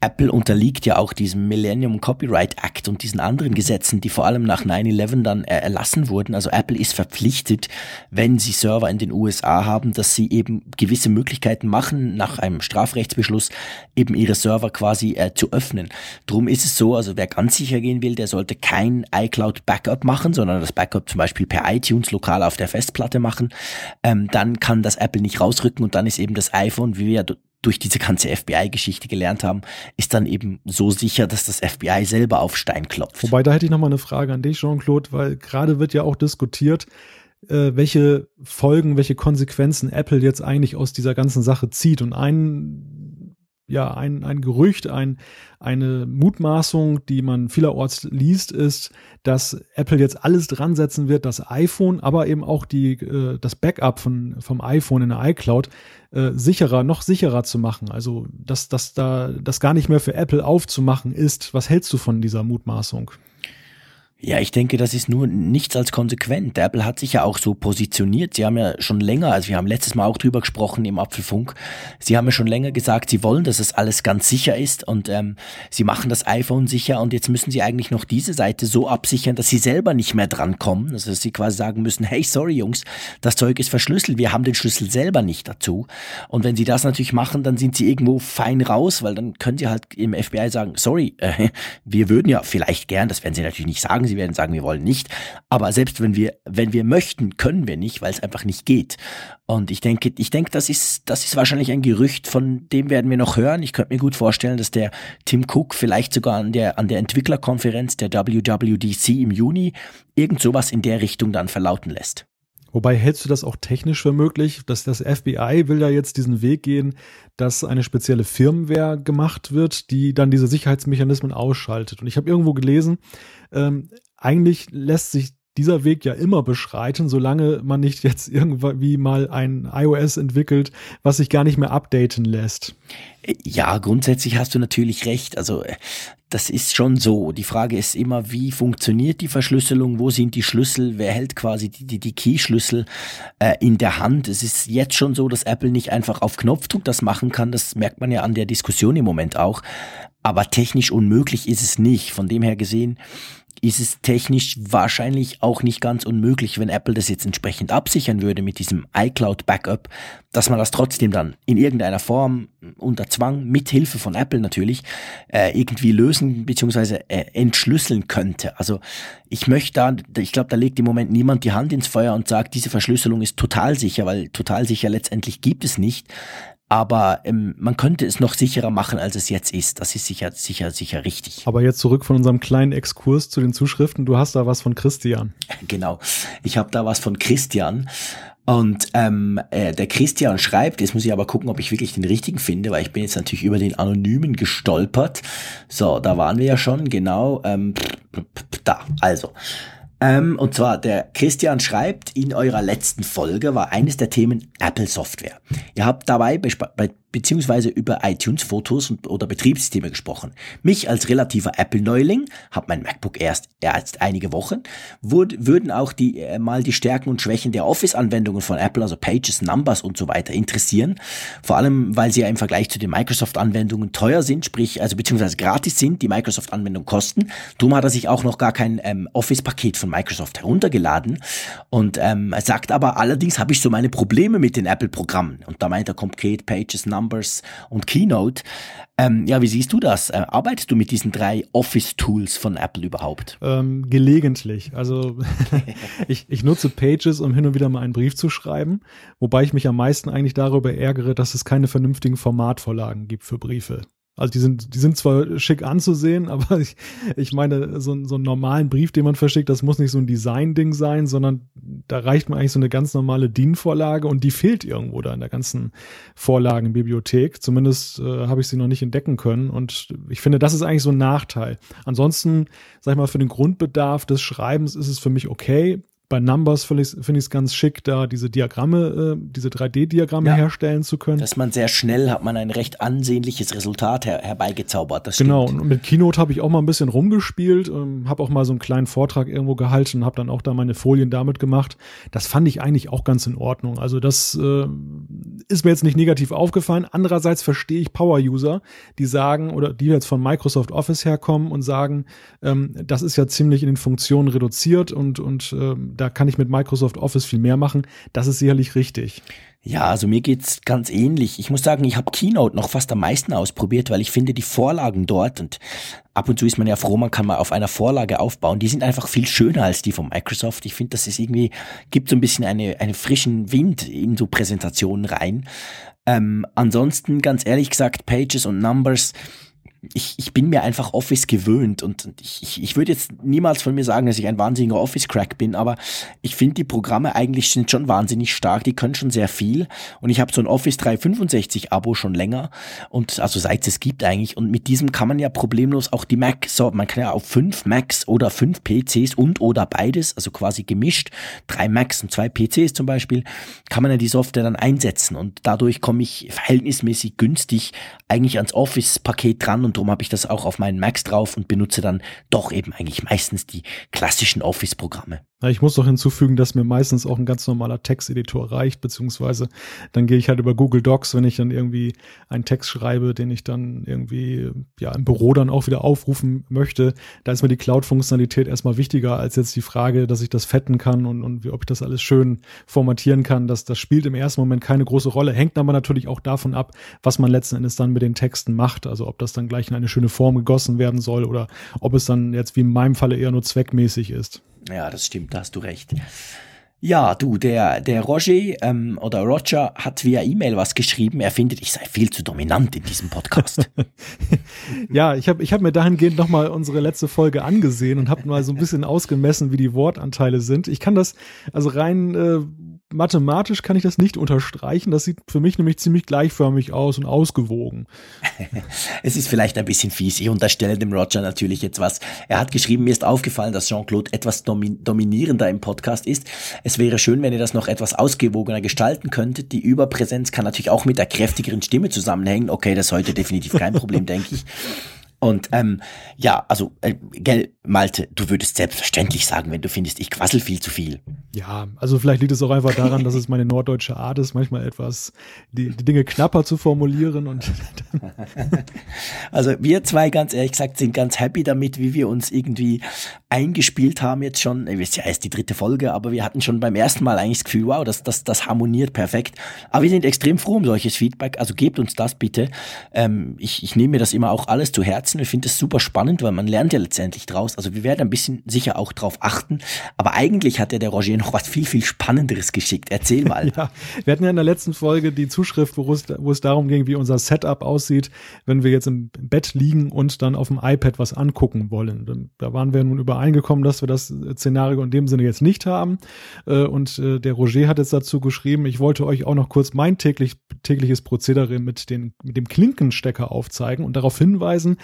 Apple unterliegt ja auch diesem Millennium Copyright Act und diesen anderen Gesetzen, die vor allem nach 9-11 dann erlassen wurden. Also Apple ist verpflichtet, wenn sie Server in den USA haben, dass sie eben gewisse Möglichkeiten machen, nach einem Strafrechtsbeschluss eben ihre Server quasi äh, zu öffnen. Drum ist es so, also wer ganz sicher gehen will, der sollte kein iCloud Backup machen, sondern das Backup zum Beispiel per iTunes lokal auf der Festplatte machen. Ähm, dann kann das Apple nicht rausrücken und dann ist eben das iPhone, wie wir durch diese ganze FBI-Geschichte gelernt haben, ist dann eben so sicher, dass das FBI selber auf Stein klopft. Wobei, da hätte ich nochmal eine Frage an dich, Jean-Claude, weil gerade wird ja auch diskutiert, äh, welche Folgen, welche Konsequenzen Apple jetzt eigentlich aus dieser ganzen Sache zieht. Und ein ja, ein, ein Gerücht, ein, eine Mutmaßung, die man vielerorts liest, ist, dass Apple jetzt alles dran setzen wird, das iPhone, aber eben auch die, äh, das Backup von, vom iPhone in der iCloud äh, sicherer, noch sicherer zu machen. Also, dass, dass da das gar nicht mehr für Apple aufzumachen ist. Was hältst du von dieser Mutmaßung? Ja, ich denke, das ist nur nichts als konsequent. Apple hat sich ja auch so positioniert. Sie haben ja schon länger, also wir haben letztes Mal auch drüber gesprochen im Apfelfunk, sie haben ja schon länger gesagt, sie wollen, dass es alles ganz sicher ist und ähm, sie machen das iPhone sicher und jetzt müssen sie eigentlich noch diese Seite so absichern, dass sie selber nicht mehr drankommen. Also dass sie quasi sagen müssen, hey, sorry Jungs, das Zeug ist verschlüsselt, wir haben den Schlüssel selber nicht dazu. Und wenn sie das natürlich machen, dann sind sie irgendwo fein raus, weil dann können sie halt im FBI sagen, sorry, äh, wir würden ja vielleicht gern, das werden sie natürlich nicht sagen, Sie werden sagen, wir wollen nicht. Aber selbst wenn wir, wenn wir möchten, können wir nicht, weil es einfach nicht geht. Und ich denke, ich denke, das ist, das ist wahrscheinlich ein Gerücht, von dem werden wir noch hören. Ich könnte mir gut vorstellen, dass der Tim Cook vielleicht sogar an der, an der Entwicklerkonferenz der WWDC im Juni irgend sowas in der Richtung dann verlauten lässt. Wobei hältst du das auch technisch für möglich, dass das FBI will ja jetzt diesen Weg gehen, dass eine spezielle Firmware gemacht wird, die dann diese Sicherheitsmechanismen ausschaltet. Und ich habe irgendwo gelesen, ähm, eigentlich lässt sich dieser Weg ja immer beschreiten, solange man nicht jetzt irgendwie mal ein iOS entwickelt, was sich gar nicht mehr updaten lässt. Ja, grundsätzlich hast du natürlich recht. Also das ist schon so. Die Frage ist immer, wie funktioniert die Verschlüsselung? Wo sind die Schlüssel? Wer hält quasi die, die, die Key-Schlüssel äh, in der Hand? Es ist jetzt schon so, dass Apple nicht einfach auf Knopfdruck das machen kann. Das merkt man ja an der Diskussion im Moment auch. Aber technisch unmöglich ist es nicht. Von dem her gesehen, ist es technisch wahrscheinlich auch nicht ganz unmöglich, wenn Apple das jetzt entsprechend absichern würde mit diesem iCloud Backup, dass man das trotzdem dann in irgendeiner Form unter Zwang, mit Hilfe von Apple natürlich, äh, irgendwie lösen bzw. Äh, entschlüsseln könnte. Also ich möchte da, ich glaube, da legt im Moment niemand die Hand ins Feuer und sagt, diese Verschlüsselung ist total sicher, weil total sicher letztendlich gibt es nicht aber ähm, man könnte es noch sicherer machen, als es jetzt ist. Das ist sicher, sicher, sicher richtig. Aber jetzt zurück von unserem kleinen Exkurs zu den Zuschriften. Du hast da was von Christian. Genau, ich habe da was von Christian. Und ähm, äh, der Christian schreibt, jetzt muss ich aber gucken, ob ich wirklich den richtigen finde, weil ich bin jetzt natürlich über den Anonymen gestolpert. So, da waren wir ja schon, genau. Ähm, da, also. Ähm, und zwar, der Christian schreibt, in eurer letzten Folge war eines der Themen Apple Software. Ihr habt dabei bei beziehungsweise über iTunes-Fotos oder Betriebssysteme gesprochen. Mich als relativer Apple-Neuling, habe mein MacBook erst, erst einige Wochen, würd, würden auch die, äh, mal die Stärken und Schwächen der Office-Anwendungen von Apple, also Pages, Numbers und so weiter interessieren. Vor allem, weil sie ja im Vergleich zu den Microsoft-Anwendungen teuer sind, sprich, also beziehungsweise gratis sind, die Microsoft-Anwendungen kosten. Darum hat er sich auch noch gar kein ähm, Office-Paket von Microsoft heruntergeladen und ähm, sagt aber, allerdings habe ich so meine Probleme mit den Apple-Programmen. Und da meint er konkret Pages, Numbers, Numbers und Keynote. Ähm, ja, wie siehst du das? Äh, arbeitest du mit diesen drei Office-Tools von Apple überhaupt? Ähm, gelegentlich. Also ich, ich nutze Pages, um hin und wieder mal einen Brief zu schreiben, wobei ich mich am meisten eigentlich darüber ärgere, dass es keine vernünftigen Formatvorlagen gibt für Briefe. Also die sind, die sind zwar schick anzusehen, aber ich, ich meine, so, so einen normalen Brief, den man verschickt, das muss nicht so ein Design-Ding sein, sondern da reicht man eigentlich so eine ganz normale DIN-Vorlage und die fehlt irgendwo da in der ganzen Vorlagenbibliothek. Zumindest äh, habe ich sie noch nicht entdecken können und ich finde, das ist eigentlich so ein Nachteil. Ansonsten, sag ich mal, für den Grundbedarf des Schreibens ist es für mich okay bei Numbers finde ich es find ganz schick, da diese Diagramme, äh, diese 3D-Diagramme ja. herstellen zu können. Dass man sehr schnell hat man ein recht ansehnliches Resultat her herbeigezaubert. Das genau, und mit Keynote habe ich auch mal ein bisschen rumgespielt, ähm, habe auch mal so einen kleinen Vortrag irgendwo gehalten, habe dann auch da meine Folien damit gemacht. Das fand ich eigentlich auch ganz in Ordnung. Also das äh, ist mir jetzt nicht negativ aufgefallen. Andererseits verstehe ich Power-User, die sagen, oder die jetzt von Microsoft Office herkommen und sagen, ähm, das ist ja ziemlich in den Funktionen reduziert und, und ähm, da kann ich mit Microsoft Office viel mehr machen. Das ist sicherlich richtig. Ja, also mir geht's ganz ähnlich. Ich muss sagen, ich habe Keynote noch fast am meisten ausprobiert, weil ich finde die Vorlagen dort und ab und zu ist man ja froh, man kann mal auf einer Vorlage aufbauen. Die sind einfach viel schöner als die von Microsoft. Ich finde, das ist irgendwie gibt so ein bisschen eine einen frischen Wind in so Präsentationen rein. Ähm, ansonsten ganz ehrlich gesagt, Pages und Numbers ich, ich bin mir einfach Office gewöhnt und ich, ich, ich würde jetzt niemals von mir sagen, dass ich ein wahnsinniger Office-Crack bin, aber ich finde die Programme eigentlich sind schon wahnsinnig stark, die können schon sehr viel und ich habe so ein Office 365 Abo schon länger und also seit es gibt eigentlich und mit diesem kann man ja problemlos auch die Mac, so man kann ja auf fünf Macs oder fünf PCs und oder beides, also quasi gemischt, drei Macs und zwei PCs zum Beispiel, kann man ja die Software dann einsetzen und dadurch komme ich verhältnismäßig günstig eigentlich ans Office-Paket dran und darum habe ich das auch auf meinen Macs drauf und benutze dann doch eben eigentlich meistens die klassischen Office-Programme. Ich muss doch hinzufügen, dass mir meistens auch ein ganz normaler Texteditor reicht, beziehungsweise dann gehe ich halt über Google Docs, wenn ich dann irgendwie einen Text schreibe, den ich dann irgendwie ja im Büro dann auch wieder aufrufen möchte. Da ist mir die Cloud-Funktionalität erstmal wichtiger als jetzt die Frage, dass ich das fetten kann und, und wie, ob ich das alles schön formatieren kann. Das, das spielt im ersten Moment keine große Rolle, hängt aber natürlich auch davon ab, was man letzten Endes dann mit den Texten macht. Also ob das dann gleich in eine schöne Form gegossen werden soll oder ob es dann jetzt wie in meinem Falle eher nur zweckmäßig ist. Ja, das stimmt, da hast du recht. Ja, du, der, der Roger ähm, oder Roger hat via E-Mail was geschrieben. Er findet, ich sei viel zu dominant in diesem Podcast. ja, ich habe ich hab mir dahingehend nochmal unsere letzte Folge angesehen und habe mal so ein bisschen ausgemessen, wie die Wortanteile sind. Ich kann das, also rein äh, mathematisch kann ich das nicht unterstreichen. Das sieht für mich nämlich ziemlich gleichförmig aus und ausgewogen. es ist vielleicht ein bisschen fies. Ich unterstelle dem Roger natürlich jetzt was. Er hat geschrieben, mir ist aufgefallen, dass Jean-Claude etwas domin dominierender im Podcast ist. Es wäre schön, wenn ihr das noch etwas ausgewogener gestalten könntet. Die Überpräsenz kann natürlich auch mit der kräftigeren Stimme zusammenhängen. Okay, das ist heute definitiv kein Problem, denke ich. Und ähm, ja, also, äh, gell, Malte, du würdest selbstverständlich sagen, wenn du findest, ich quassel viel zu viel. Ja, also vielleicht liegt es auch einfach daran, dass es meine norddeutsche Art ist, manchmal etwas die, die Dinge knapper zu formulieren und Also wir zwei, ganz ehrlich gesagt, sind ganz happy damit, wie wir uns irgendwie eingespielt haben jetzt schon. Ihr wisst ja, erst die dritte Folge, aber wir hatten schon beim ersten Mal eigentlich das Gefühl, wow, das, das, das harmoniert perfekt. Aber wir sind extrem froh um solches Feedback, also gebt uns das bitte. Ähm, ich, ich nehme mir das immer auch alles zu Herzen. Ich finde das super spannend, weil man lernt ja letztendlich draus. Also wir werden ein bisschen sicher auch drauf achten. Aber eigentlich hat ja der Roger noch was viel, viel Spannenderes geschickt. Erzähl mal. ja, wir hatten ja in der letzten Folge die Zuschrift, wo es, wo es darum ging, wie unser Setup aussieht, wenn wir jetzt im Bett liegen und dann auf dem iPad was angucken wollen. Da waren wir nun übereingekommen, dass wir das Szenario in dem Sinne jetzt nicht haben. Äh, und äh, der Roger hat jetzt dazu geschrieben, ich wollte euch auch noch kurz mein täglich, tägliches Prozedere mit, den, mit dem Klinkenstecker aufzeigen und darauf hinweisen,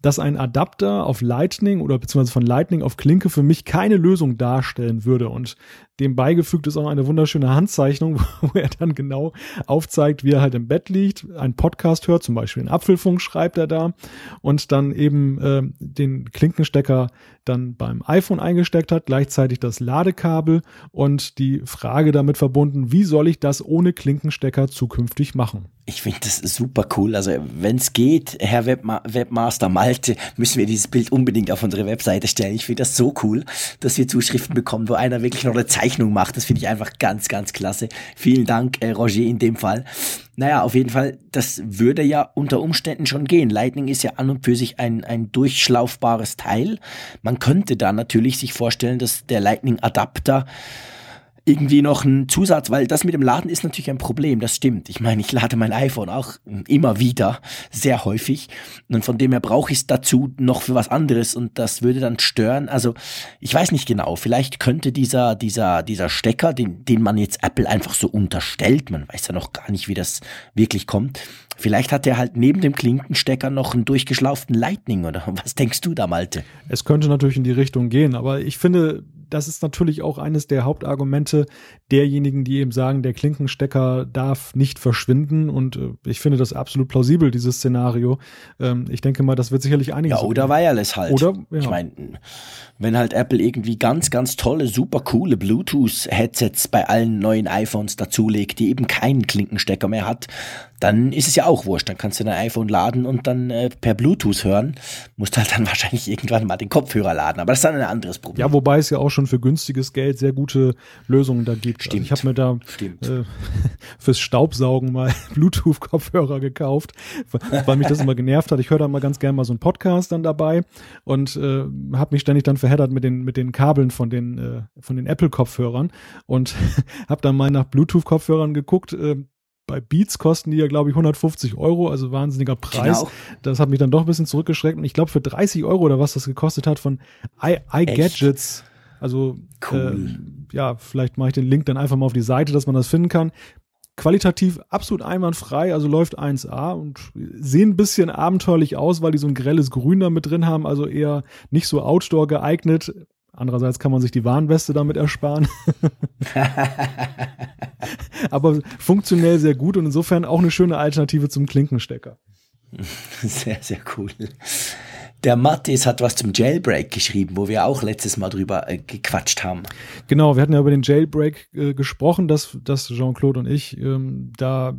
dass ein Adapter auf Lightning oder beziehungsweise von Lightning auf Klinke für mich keine Lösung darstellen würde. Und dem beigefügt ist auch eine wunderschöne Handzeichnung, wo er dann genau aufzeigt, wie er halt im Bett liegt, einen Podcast hört, zum Beispiel einen Apfelfunk schreibt er da und dann eben äh, den Klinkenstecker dann beim iPhone eingesteckt hat, gleichzeitig das Ladekabel und die Frage damit verbunden, wie soll ich das ohne Klinkenstecker zukünftig machen? Ich finde das super cool. Also wenn es geht, Herr Webma Webmaster Malte, müssen wir dieses Bild unbedingt auf unsere Webseite stellen. Ich finde das so cool, dass wir Zuschriften bekommen, wo einer wirklich noch eine Zeichnung macht. Das finde ich einfach ganz, ganz klasse. Vielen Dank, äh, Roger, in dem Fall. Naja, auf jeden Fall, das würde ja unter Umständen schon gehen. Lightning ist ja an und für sich ein, ein durchschlaufbares Teil. Man könnte da natürlich sich vorstellen, dass der Lightning-Adapter irgendwie noch ein Zusatz, weil das mit dem Laden ist natürlich ein Problem, das stimmt. Ich meine, ich lade mein iPhone auch immer wieder, sehr häufig. Und von dem her brauche ich es dazu noch für was anderes und das würde dann stören. Also ich weiß nicht genau, vielleicht könnte dieser, dieser, dieser Stecker, den, den man jetzt Apple einfach so unterstellt, man weiß ja noch gar nicht, wie das wirklich kommt, Vielleicht hat er halt neben dem Klinkenstecker noch einen durchgeschlauften Lightning oder was denkst du da, Malte? Es könnte natürlich in die Richtung gehen, aber ich finde, das ist natürlich auch eines der Hauptargumente derjenigen, die eben sagen, der Klinkenstecker darf nicht verschwinden. Und äh, ich finde das absolut plausibel, dieses Szenario. Ähm, ich denke mal, das wird sicherlich einiges. Ja, oder Wireless halt. Oder, ja. Ich meine, wenn halt Apple irgendwie ganz, ganz tolle, super coole Bluetooth-Headsets bei allen neuen iPhones dazulegt, die eben keinen Klinkenstecker mehr hat, dann ist es ja auch wurscht. Dann kannst du dein iPhone laden und dann äh, per Bluetooth hören. Musst halt dann wahrscheinlich irgendwann mal den Kopfhörer laden. Aber das ist dann ein anderes Problem. Ja, wobei es ja auch schon für günstiges Geld sehr gute Lösungen da gibt. Stimmt. Also ich habe mir da äh, fürs Staubsaugen mal Bluetooth-Kopfhörer gekauft, weil mich das immer genervt hat. Ich höre da mal ganz gerne mal so einen Podcast dann dabei und äh, habe mich ständig dann verheddert mit den mit den Kabeln von den äh, von den Apple-Kopfhörern und habe dann mal nach Bluetooth-Kopfhörern geguckt. Äh, bei Beats kosten die ja, glaube ich, 150 Euro, also wahnsinniger Preis. Genau. Das hat mich dann doch ein bisschen zurückgeschreckt. Und ich glaube, für 30 Euro oder was das gekostet hat von iGadgets, also cool. äh, ja, vielleicht mache ich den Link dann einfach mal auf die Seite, dass man das finden kann qualitativ absolut einwandfrei, also läuft 1A und sehen ein bisschen abenteuerlich aus, weil die so ein grelles Grün da mit drin haben, also eher nicht so Outdoor geeignet. Andererseits kann man sich die Warnweste damit ersparen. Aber funktionell sehr gut und insofern auch eine schöne Alternative zum Klinkenstecker. Sehr, sehr cool. Der Mathis hat was zum Jailbreak geschrieben, wo wir auch letztes Mal drüber äh, gequatscht haben. Genau, wir hatten ja über den Jailbreak äh, gesprochen, dass, dass Jean-Claude und ich ähm, da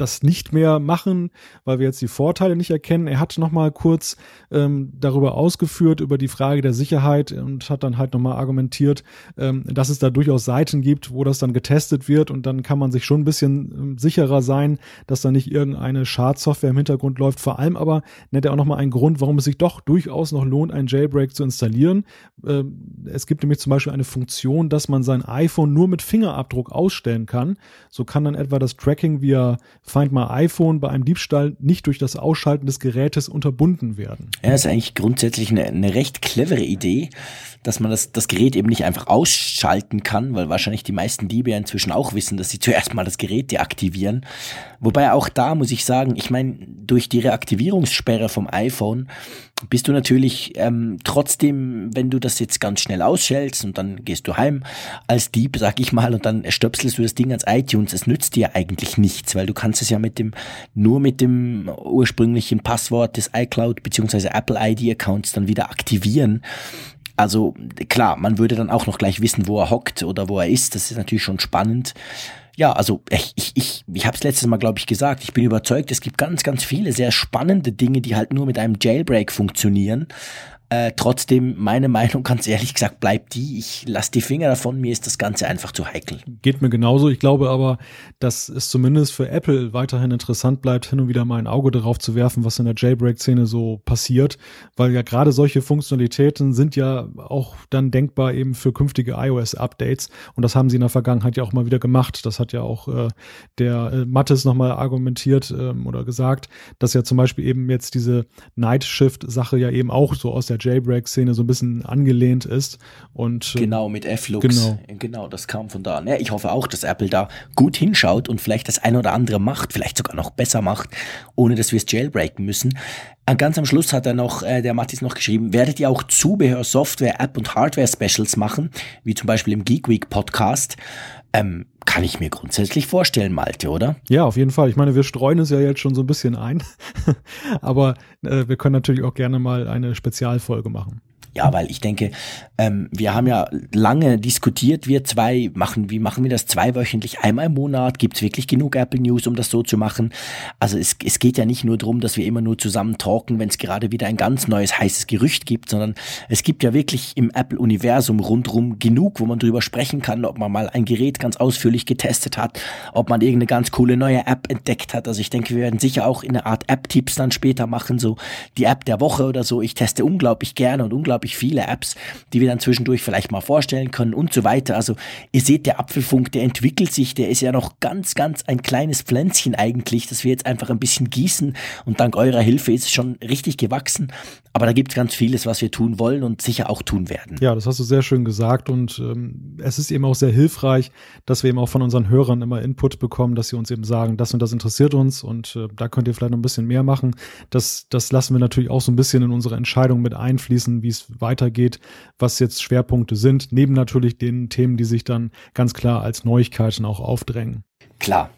das nicht mehr machen, weil wir jetzt die Vorteile nicht erkennen. Er hat noch mal kurz ähm, darüber ausgeführt über die Frage der Sicherheit und hat dann halt noch mal argumentiert, ähm, dass es da durchaus Seiten gibt, wo das dann getestet wird und dann kann man sich schon ein bisschen ähm, sicherer sein, dass da nicht irgendeine Schadsoftware im Hintergrund läuft. Vor allem aber nennt er auch noch mal einen Grund, warum es sich doch durchaus noch lohnt, einen Jailbreak zu installieren. Ähm, es gibt nämlich zum Beispiel eine Funktion, dass man sein iPhone nur mit Fingerabdruck ausstellen kann. So kann dann etwa das Tracking via Find My iPhone bei einem Diebstahl nicht durch das Ausschalten des Gerätes unterbunden werden. Ja, ist eigentlich grundsätzlich eine, eine recht clevere Idee, dass man das, das Gerät eben nicht einfach ausschalten kann, weil wahrscheinlich die meisten Diebe ja inzwischen auch wissen, dass sie zuerst mal das Gerät deaktivieren. Wobei auch da muss ich sagen, ich meine, durch die Reaktivierungssperre vom iPhone bist du natürlich ähm, trotzdem, wenn du das jetzt ganz schnell ausschältst und dann gehst du heim als Dieb, sag ich mal, und dann stöpselst du das Ding ans iTunes, es nützt dir eigentlich nichts, weil du kannst es ja mit dem, nur mit dem ursprünglichen Passwort des iCloud bzw. Apple ID Accounts dann wieder aktivieren. Also klar, man würde dann auch noch gleich wissen, wo er hockt oder wo er ist. Das ist natürlich schon spannend. Ja, also ich, ich, ich, ich habe es letztes Mal, glaube ich, gesagt. Ich bin überzeugt, es gibt ganz, ganz viele sehr spannende Dinge, die halt nur mit einem Jailbreak funktionieren. Äh, trotzdem, meine Meinung, ganz ehrlich gesagt, bleibt die. Ich lasse die Finger davon, mir ist das Ganze einfach zu heikel. Geht mir genauso. Ich glaube aber, dass es zumindest für Apple weiterhin interessant bleibt, hin und wieder mal ein Auge darauf zu werfen, was in der Jailbreak-Szene so passiert. Weil ja gerade solche Funktionalitäten sind ja auch dann denkbar eben für künftige iOS-Updates. Und das haben sie in der Vergangenheit ja auch mal wieder gemacht. Das hat ja auch äh, der äh, Mattes nochmal argumentiert ähm, oder gesagt, dass ja zum Beispiel eben jetzt diese Night Shift-Sache ja eben auch so aus der Jailbreak-Szene so ein bisschen angelehnt ist. Und, äh, genau, mit F-Lux. Genau. genau, das kam von da. Ja, ich hoffe auch, dass Apple da gut hinschaut und vielleicht das ein oder andere macht, vielleicht sogar noch besser macht, ohne dass wir es jailbreaken müssen. Äh, ganz am Schluss hat er noch, äh, der Matthias noch geschrieben, werdet ihr auch Zubehör, Software, App und Hardware-Specials machen, wie zum Beispiel im Geek Week Podcast? Ähm, kann ich mir grundsätzlich vorstellen, Malte, oder? Ja, auf jeden Fall. Ich meine, wir streuen es ja jetzt schon so ein bisschen ein. Aber äh, wir können natürlich auch gerne mal eine Spezialfolge machen. Ja, weil ich denke, ähm, wir haben ja lange diskutiert, wir zwei machen, wie machen wir das zweiwöchentlich, einmal im Monat? Gibt es wirklich genug Apple News, um das so zu machen? Also es, es geht ja nicht nur darum, dass wir immer nur zusammen talken, wenn es gerade wieder ein ganz neues heißes Gerücht gibt, sondern es gibt ja wirklich im Apple-Universum rundrum genug, wo man drüber sprechen kann, ob man mal ein Gerät ganz ausführlich getestet hat, ob man irgendeine ganz coole neue App entdeckt hat. Also ich denke, wir werden sicher auch in eine Art App-Tipps dann später machen, so die App der Woche oder so. Ich teste unglaublich gerne und unglaublich unglaublich viele Apps, die wir dann zwischendurch vielleicht mal vorstellen können und so weiter. Also ihr seht, der Apfelfunk, der entwickelt sich, der ist ja noch ganz, ganz ein kleines Pflänzchen eigentlich, das wir jetzt einfach ein bisschen gießen und dank eurer Hilfe ist es schon richtig gewachsen. Aber da gibt es ganz vieles, was wir tun wollen und sicher auch tun werden. Ja, das hast du sehr schön gesagt und ähm, es ist eben auch sehr hilfreich, dass wir eben auch von unseren Hörern immer Input bekommen, dass sie uns eben sagen, das und das interessiert uns und äh, da könnt ihr vielleicht noch ein bisschen mehr machen. Das, das lassen wir natürlich auch so ein bisschen in unsere Entscheidung mit einfließen, wie es weitergeht, was jetzt Schwerpunkte sind, neben natürlich den Themen, die sich dann ganz klar als Neuigkeiten auch aufdrängen. Klar.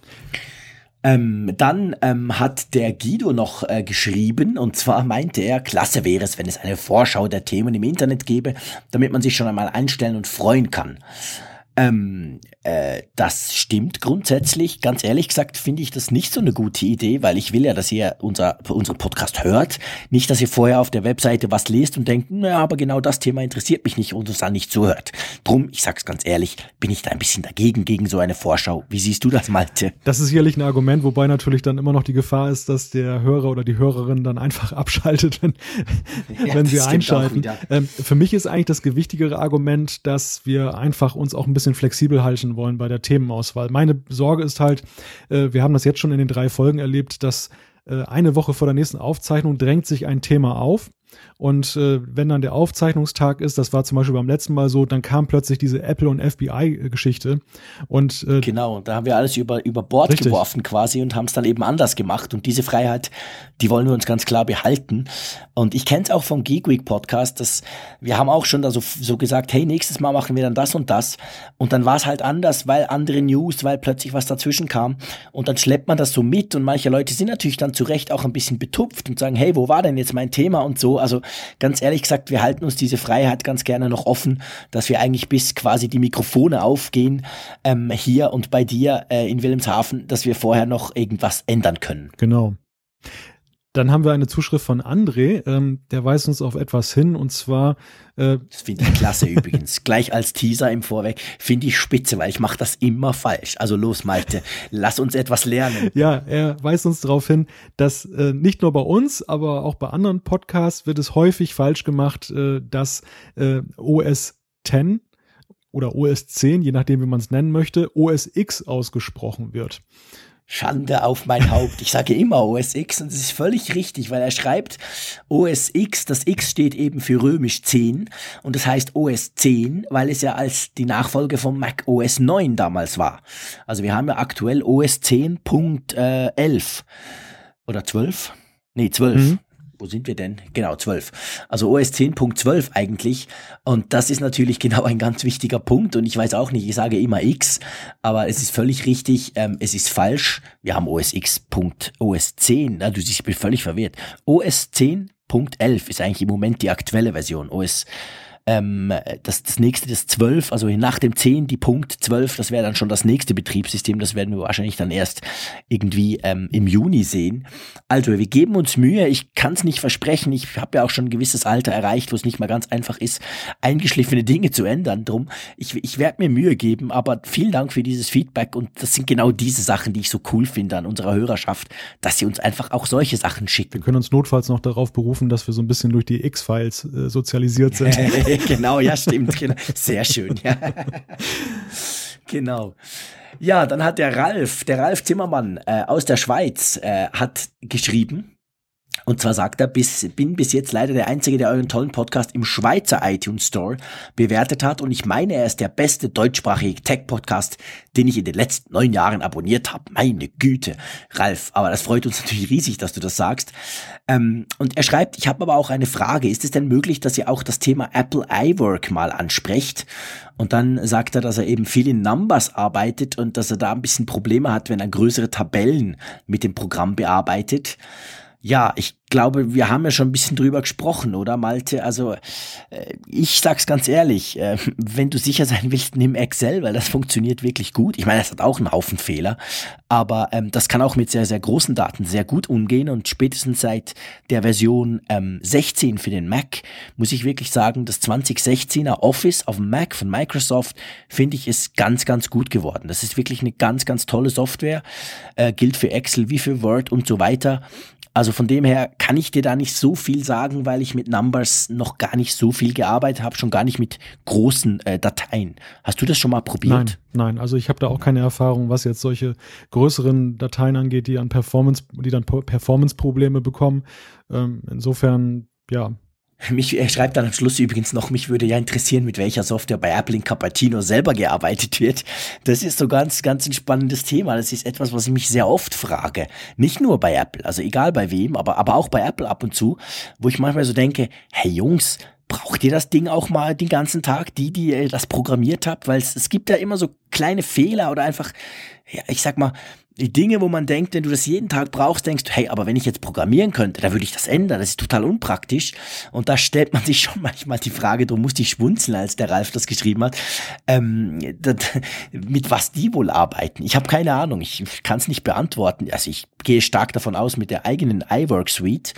Ähm, dann ähm, hat der Guido noch äh, geschrieben und zwar meinte er, klasse wäre es, wenn es eine Vorschau der Themen im Internet gäbe, damit man sich schon einmal einstellen und freuen kann. Ähm, äh, das stimmt grundsätzlich. Ganz ehrlich gesagt finde ich das nicht so eine gute Idee, weil ich will ja, dass ihr unser, unseren Podcast hört. Nicht, dass ihr vorher auf der Webseite was lest und denkt, naja, aber genau das Thema interessiert mich nicht und uns dann nicht zuhört. Drum, ich sag's ganz ehrlich, bin ich da ein bisschen dagegen gegen so eine Vorschau. Wie siehst du das, Malte? Das ist sicherlich ein Argument, wobei natürlich dann immer noch die Gefahr ist, dass der Hörer oder die Hörerin dann einfach abschaltet, wenn, ja, wenn sie einschalten. Ähm, für mich ist eigentlich das gewichtigere Argument, dass wir einfach uns auch ein bisschen bisschen flexibel halten wollen bei der Themenauswahl. Meine Sorge ist halt, äh, wir haben das jetzt schon in den drei Folgen erlebt, dass äh, eine Woche vor der nächsten Aufzeichnung drängt sich ein Thema auf und äh, wenn dann der Aufzeichnungstag ist, das war zum Beispiel beim letzten Mal so, dann kam plötzlich diese Apple und FBI-Geschichte. Und äh, genau, da haben wir alles über, über Bord richtig. geworfen quasi und haben es dann eben anders gemacht. Und diese Freiheit, die wollen wir uns ganz klar behalten. Und ich kenne es auch vom Geek Week Podcast, dass wir haben auch schon da so, so gesagt, hey, nächstes Mal machen wir dann das und das. Und dann war es halt anders, weil andere News, weil plötzlich was dazwischen kam. Und dann schleppt man das so mit. Und manche Leute sind natürlich dann zu Recht auch ein bisschen betupft und sagen, hey, wo war denn jetzt mein Thema und so. Also ganz ehrlich gesagt, wir halten uns diese Freiheit ganz gerne noch offen, dass wir eigentlich bis quasi die Mikrofone aufgehen ähm, hier und bei dir äh, in Wilhelmshaven, dass wir vorher noch irgendwas ändern können. Genau. Dann haben wir eine Zuschrift von André, ähm, der weist uns auf etwas hin und zwar. Äh, das finde ich klasse übrigens. Gleich als Teaser im Vorweg finde ich spitze, weil ich mache das immer falsch. Also los, Malte, lass uns etwas lernen. Ja, er weist uns darauf hin, dass äh, nicht nur bei uns, aber auch bei anderen Podcasts wird es häufig falsch gemacht, äh, dass äh, OS 10 oder OS 10, je nachdem wie man es nennen möchte, OS X ausgesprochen wird. Schande auf mein Haupt. Ich sage immer OS X und es ist völlig richtig, weil er schreibt OS X, das X steht eben für römisch 10 und das heißt OS 10, weil es ja als die Nachfolge vom Mac OS 9 damals war. Also wir haben ja aktuell OS 10.11 oder 12? Nee, 12. Mhm wo sind wir denn? Genau, 12. Also OS 10.12 eigentlich. Und das ist natürlich genau ein ganz wichtiger Punkt. Und ich weiß auch nicht, ich sage immer X, aber es ist völlig richtig, ähm, es ist falsch. Wir haben OS X.OS 10. Na, du siehst, ich bin völlig verwirrt. OS 10.11 ist eigentlich im Moment die aktuelle Version. OS ähm, das, das nächste, das 12, also nach dem 10, die Punkt 12, das wäre dann schon das nächste Betriebssystem. Das werden wir wahrscheinlich dann erst irgendwie ähm, im Juni sehen. Also, wir geben uns Mühe. Ich kann es nicht versprechen. Ich habe ja auch schon ein gewisses Alter erreicht, wo es nicht mal ganz einfach ist, eingeschliffene Dinge zu ändern. Drum, ich, ich werde mir Mühe geben, aber vielen Dank für dieses Feedback. Und das sind genau diese Sachen, die ich so cool finde an unserer Hörerschaft, dass sie uns einfach auch solche Sachen schicken. Wir können uns notfalls noch darauf berufen, dass wir so ein bisschen durch die X-Files äh, sozialisiert sind. genau, ja, stimmt. Genau. Sehr schön, ja. genau. Ja, dann hat der Ralf, der Ralf Zimmermann äh, aus der Schweiz, äh, hat geschrieben, und zwar sagt er, bis, bin bis jetzt leider der Einzige, der euren tollen Podcast im Schweizer iTunes Store bewertet hat. Und ich meine, er ist der beste deutschsprachige Tech-Podcast, den ich in den letzten neun Jahren abonniert habe. Meine Güte, Ralf. Aber das freut uns natürlich riesig, dass du das sagst. Ähm, und er schreibt, ich habe aber auch eine Frage. Ist es denn möglich, dass ihr auch das Thema Apple iWork mal ansprecht? Und dann sagt er, dass er eben viel in Numbers arbeitet und dass er da ein bisschen Probleme hat, wenn er größere Tabellen mit dem Programm bearbeitet. Ja, ich glaube, wir haben ja schon ein bisschen drüber gesprochen, oder Malte? Also äh, ich sag's ganz ehrlich, äh, wenn du sicher sein willst, nimm Excel, weil das funktioniert wirklich gut. Ich meine, es hat auch einen Haufen Fehler, aber ähm, das kann auch mit sehr, sehr großen Daten sehr gut umgehen und spätestens seit der Version ähm, 16 für den Mac muss ich wirklich sagen, das 2016er Office auf dem Mac von Microsoft finde ich ist ganz, ganz gut geworden. Das ist wirklich eine ganz, ganz tolle Software, äh, gilt für Excel wie für Word und so weiter. Also von dem her kann ich dir da nicht so viel sagen, weil ich mit Numbers noch gar nicht so viel gearbeitet habe, schon gar nicht mit großen äh, Dateien. Hast du das schon mal probiert? Nein, nein. Also ich habe da auch keine Erfahrung, was jetzt solche größeren Dateien angeht, die an Performance, die dann Performance-Probleme bekommen. Ähm, insofern, ja, mich, er schreibt dann am Schluss übrigens noch, mich würde ja interessieren, mit welcher Software bei Apple in Cupertino selber gearbeitet wird. Das ist so ganz, ganz ein spannendes Thema. Das ist etwas, was ich mich sehr oft frage. Nicht nur bei Apple, also egal bei wem, aber, aber auch bei Apple ab und zu, wo ich manchmal so denke, hey Jungs, braucht ihr das Ding auch mal den ganzen Tag, die, die das programmiert habt? Weil es, es gibt ja immer so kleine Fehler oder einfach, ja, ich sag mal, die Dinge, wo man denkt, wenn du das jeden Tag brauchst, denkst du, hey, aber wenn ich jetzt programmieren könnte, da würde ich das ändern. Das ist total unpraktisch. Und da stellt man sich schon manchmal die Frage, du musst dich schwunzeln, als der Ralf das geschrieben hat, ähm, das, mit was die wohl arbeiten. Ich habe keine Ahnung, ich kann es nicht beantworten. Also ich gehe stark davon aus mit der eigenen iWork Suite,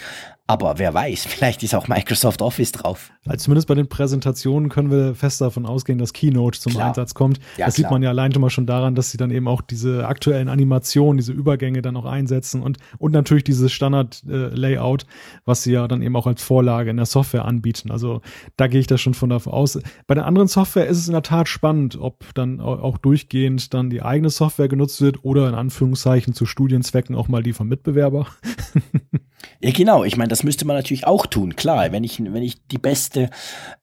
aber wer weiß, vielleicht ist auch Microsoft Office drauf. Also zumindest bei den Präsentationen können wir fest davon ausgehen, dass Keynote zum klar. Einsatz kommt. Ja, das klar. sieht man ja allein schon mal schon daran, dass sie dann eben auch diese aktuellen Animationen Animation, diese Übergänge dann auch einsetzen und, und natürlich dieses Standard-Layout, äh, was sie ja dann eben auch als Vorlage in der Software anbieten. Also da gehe ich da schon von davon aus. Bei der anderen Software ist es in der Tat spannend, ob dann auch durchgehend dann die eigene Software genutzt wird oder in Anführungszeichen zu Studienzwecken auch mal die vom Mitbewerber. Ja, genau. Ich meine, das müsste man natürlich auch tun. Klar, wenn ich, wenn ich die beste,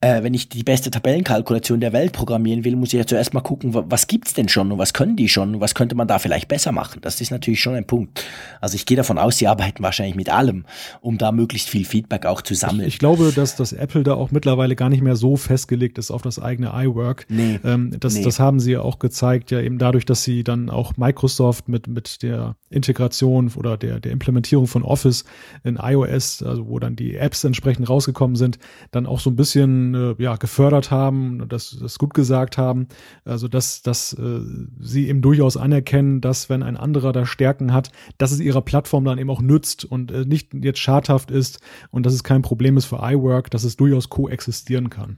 äh, wenn ich die beste Tabellenkalkulation der Welt programmieren will, muss ich ja zuerst mal gucken, was gibt's denn schon und was können die schon und was könnte man da vielleicht besser machen. Das ist natürlich schon ein Punkt. Also ich gehe davon aus, sie arbeiten wahrscheinlich mit allem, um da möglichst viel Feedback auch zu sammeln. Ich, ich glaube, dass das Apple da auch mittlerweile gar nicht mehr so festgelegt ist auf das eigene iWork. Nee, ähm, das, nee. das haben sie ja auch gezeigt, ja eben dadurch, dass sie dann auch Microsoft mit, mit der Integration oder der, der Implementierung von Office in iOS, also wo dann die Apps entsprechend rausgekommen sind, dann auch so ein bisschen äh, ja gefördert haben, das, das gut gesagt haben. Also dass, dass äh, sie eben durchaus anerkennen, dass wenn ein anderer da Stärken hat, dass es ihrer Plattform dann eben auch nützt und äh, nicht jetzt schadhaft ist und dass es kein Problem ist für iWork, dass es durchaus koexistieren kann.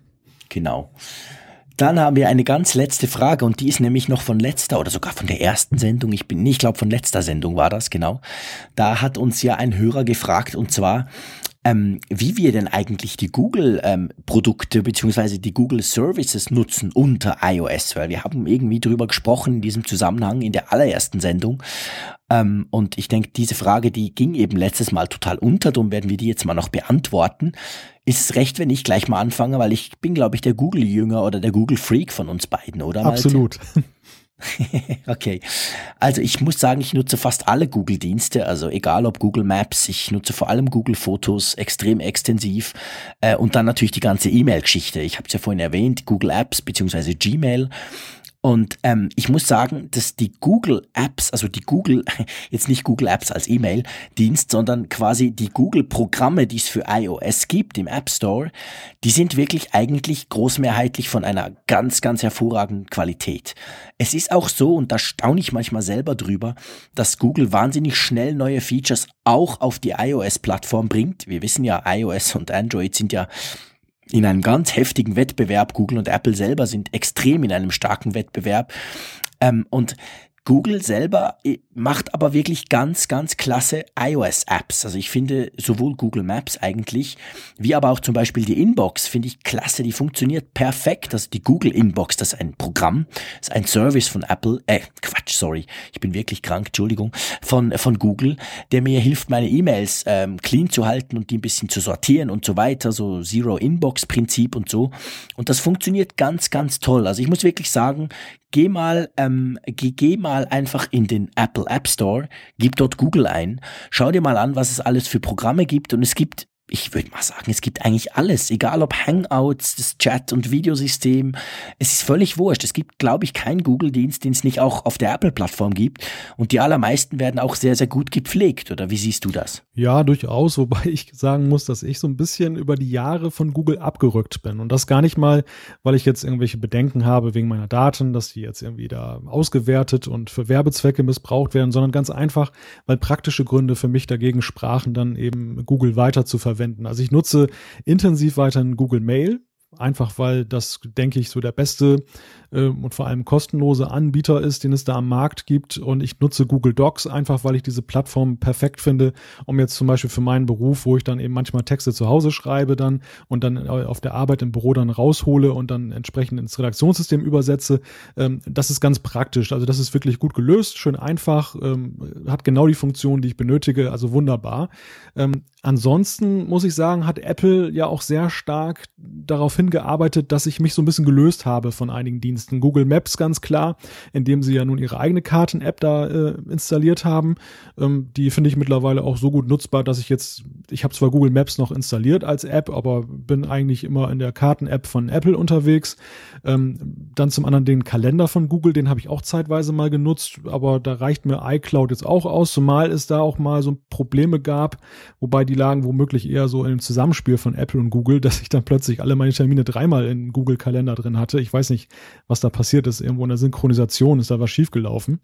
Genau. Dann haben wir eine ganz letzte Frage und die ist nämlich noch von letzter oder sogar von der ersten Sendung. Ich bin, ich glaube von letzter Sendung war das, genau. Da hat uns ja ein Hörer gefragt und zwar, ähm, wie wir denn eigentlich die Google-Produkte ähm, beziehungsweise die Google-Services nutzen unter iOS, weil wir haben irgendwie drüber gesprochen in diesem Zusammenhang in der allerersten Sendung. Ähm, und ich denke, diese Frage, die ging eben letztes Mal total unter, darum werden wir die jetzt mal noch beantworten. Ist es recht, wenn ich gleich mal anfange, weil ich bin, glaube ich, der Google-Jünger oder der Google-Freak von uns beiden, oder? Malte? Absolut. okay. Also ich muss sagen, ich nutze fast alle Google-Dienste, also egal ob Google Maps, ich nutze vor allem Google Fotos extrem extensiv äh, und dann natürlich die ganze E-Mail-Geschichte. Ich habe es ja vorhin erwähnt, Google Apps beziehungsweise Gmail und ähm, ich muss sagen, dass die Google Apps, also die Google, jetzt nicht Google Apps als E-Mail-Dienst, sondern quasi die Google-Programme, die es für iOS gibt im App Store, die sind wirklich eigentlich großmehrheitlich von einer ganz, ganz hervorragenden Qualität. Es ist auch so, und da staune ich manchmal selber drüber, dass Google wahnsinnig schnell neue Features auch auf die iOS-Plattform bringt. Wir wissen ja, iOS und Android sind ja in einem ganz heftigen Wettbewerb. Google und Apple selber sind extrem in einem starken Wettbewerb. Ähm, und Google selber äh, macht aber wirklich ganz, ganz klasse iOS-Apps. Also ich finde sowohl Google Maps eigentlich, wie aber auch zum Beispiel die Inbox, finde ich klasse. Die funktioniert perfekt. Also die Google Inbox, das ist ein Programm, ist ein Service von Apple, äh, Quatsch, sorry, ich bin wirklich krank, Entschuldigung, von, von Google, der mir hilft, meine E-Mails ähm, clean zu halten und die ein bisschen zu sortieren und so weiter, so Zero-Inbox-Prinzip und so. Und das funktioniert ganz, ganz toll. Also ich muss wirklich sagen, geh mal, ähm, geh, geh mal einfach in den Apple App Store, gib dort Google ein, schau dir mal an, was es alles für Programme gibt und es gibt ich würde mal sagen, es gibt eigentlich alles, egal ob Hangouts, das Chat- und Videosystem, es ist völlig wurscht. Es gibt, glaube ich, keinen Google-Dienst, den es nicht auch auf der Apple-Plattform gibt. Und die allermeisten werden auch sehr, sehr gut gepflegt. Oder wie siehst du das? Ja, durchaus, wobei ich sagen muss, dass ich so ein bisschen über die Jahre von Google abgerückt bin. Und das gar nicht mal, weil ich jetzt irgendwelche Bedenken habe wegen meiner Daten, dass die jetzt irgendwie da ausgewertet und für Werbezwecke missbraucht werden, sondern ganz einfach, weil praktische Gründe für mich dagegen sprachen, dann eben Google weiter zu verwenden verwenden. Also ich nutze intensiv weiterhin Google Mail, einfach weil das, denke ich, so der beste äh, und vor allem kostenlose Anbieter ist, den es da am Markt gibt. Und ich nutze Google Docs einfach, weil ich diese Plattform perfekt finde, um jetzt zum Beispiel für meinen Beruf, wo ich dann eben manchmal Texte zu Hause schreibe dann und dann auf der Arbeit im Büro dann raushole und dann entsprechend ins Redaktionssystem übersetze. Ähm, das ist ganz praktisch. Also das ist wirklich gut gelöst, schön einfach, ähm, hat genau die Funktion, die ich benötige, also wunderbar. Ähm, ansonsten muss ich sagen, hat Apple ja auch sehr stark darauf hingearbeitet, dass ich mich so ein bisschen gelöst habe von einigen Diensten. Google Maps ganz klar, indem sie ja nun ihre eigene Karten-App da äh, installiert haben. Ähm, die finde ich mittlerweile auch so gut nutzbar, dass ich jetzt, ich habe zwar Google Maps noch installiert als App, aber bin eigentlich immer in der Karten-App von Apple unterwegs. Ähm, dann zum anderen den Kalender von Google, den habe ich auch zeitweise mal genutzt, aber da reicht mir iCloud jetzt auch aus, zumal es da auch mal so Probleme gab, wobei die lagen womöglich eher so dem Zusammenspiel von Apple und Google, dass ich dann plötzlich alle meine Termine dreimal in Google Kalender drin hatte. Ich weiß nicht, was da passiert ist. Irgendwo in der Synchronisation ist da was schiefgelaufen.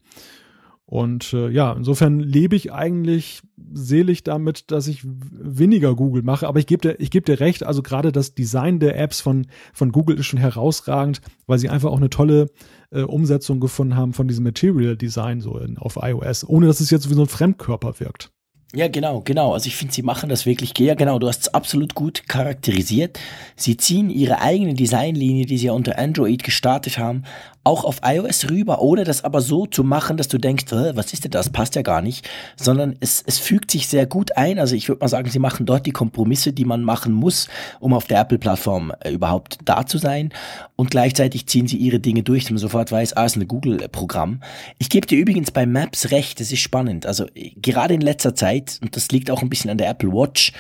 Und äh, ja, insofern lebe ich eigentlich selig damit, dass ich weniger Google mache. Aber ich gebe dir, ich dir recht, also gerade das Design der Apps von, von Google ist schon herausragend, weil sie einfach auch eine tolle äh, Umsetzung gefunden haben von diesem Material Design so in, auf iOS, ohne dass es jetzt wie so ein Fremdkörper wirkt. Ja, genau, genau. Also ich finde, sie machen das wirklich, ja genau, du hast es absolut gut charakterisiert. Sie ziehen ihre eigene Designlinie, die sie ja unter Android gestartet haben, auch auf iOS rüber, ohne das aber so zu machen, dass du denkst, was ist denn das, passt ja gar nicht, sondern es, es fügt sich sehr gut ein. Also ich würde mal sagen, sie machen dort die Kompromisse, die man machen muss, um auf der Apple-Plattform äh, überhaupt da zu sein. Und gleichzeitig ziehen sie ihre Dinge durch, dass man sofort weiß, ah, ist ein Google-Programm. Ich gebe dir übrigens bei Maps recht, das ist spannend. Also äh, gerade in letzter Zeit, und das liegt auch ein bisschen an der Apple Watch,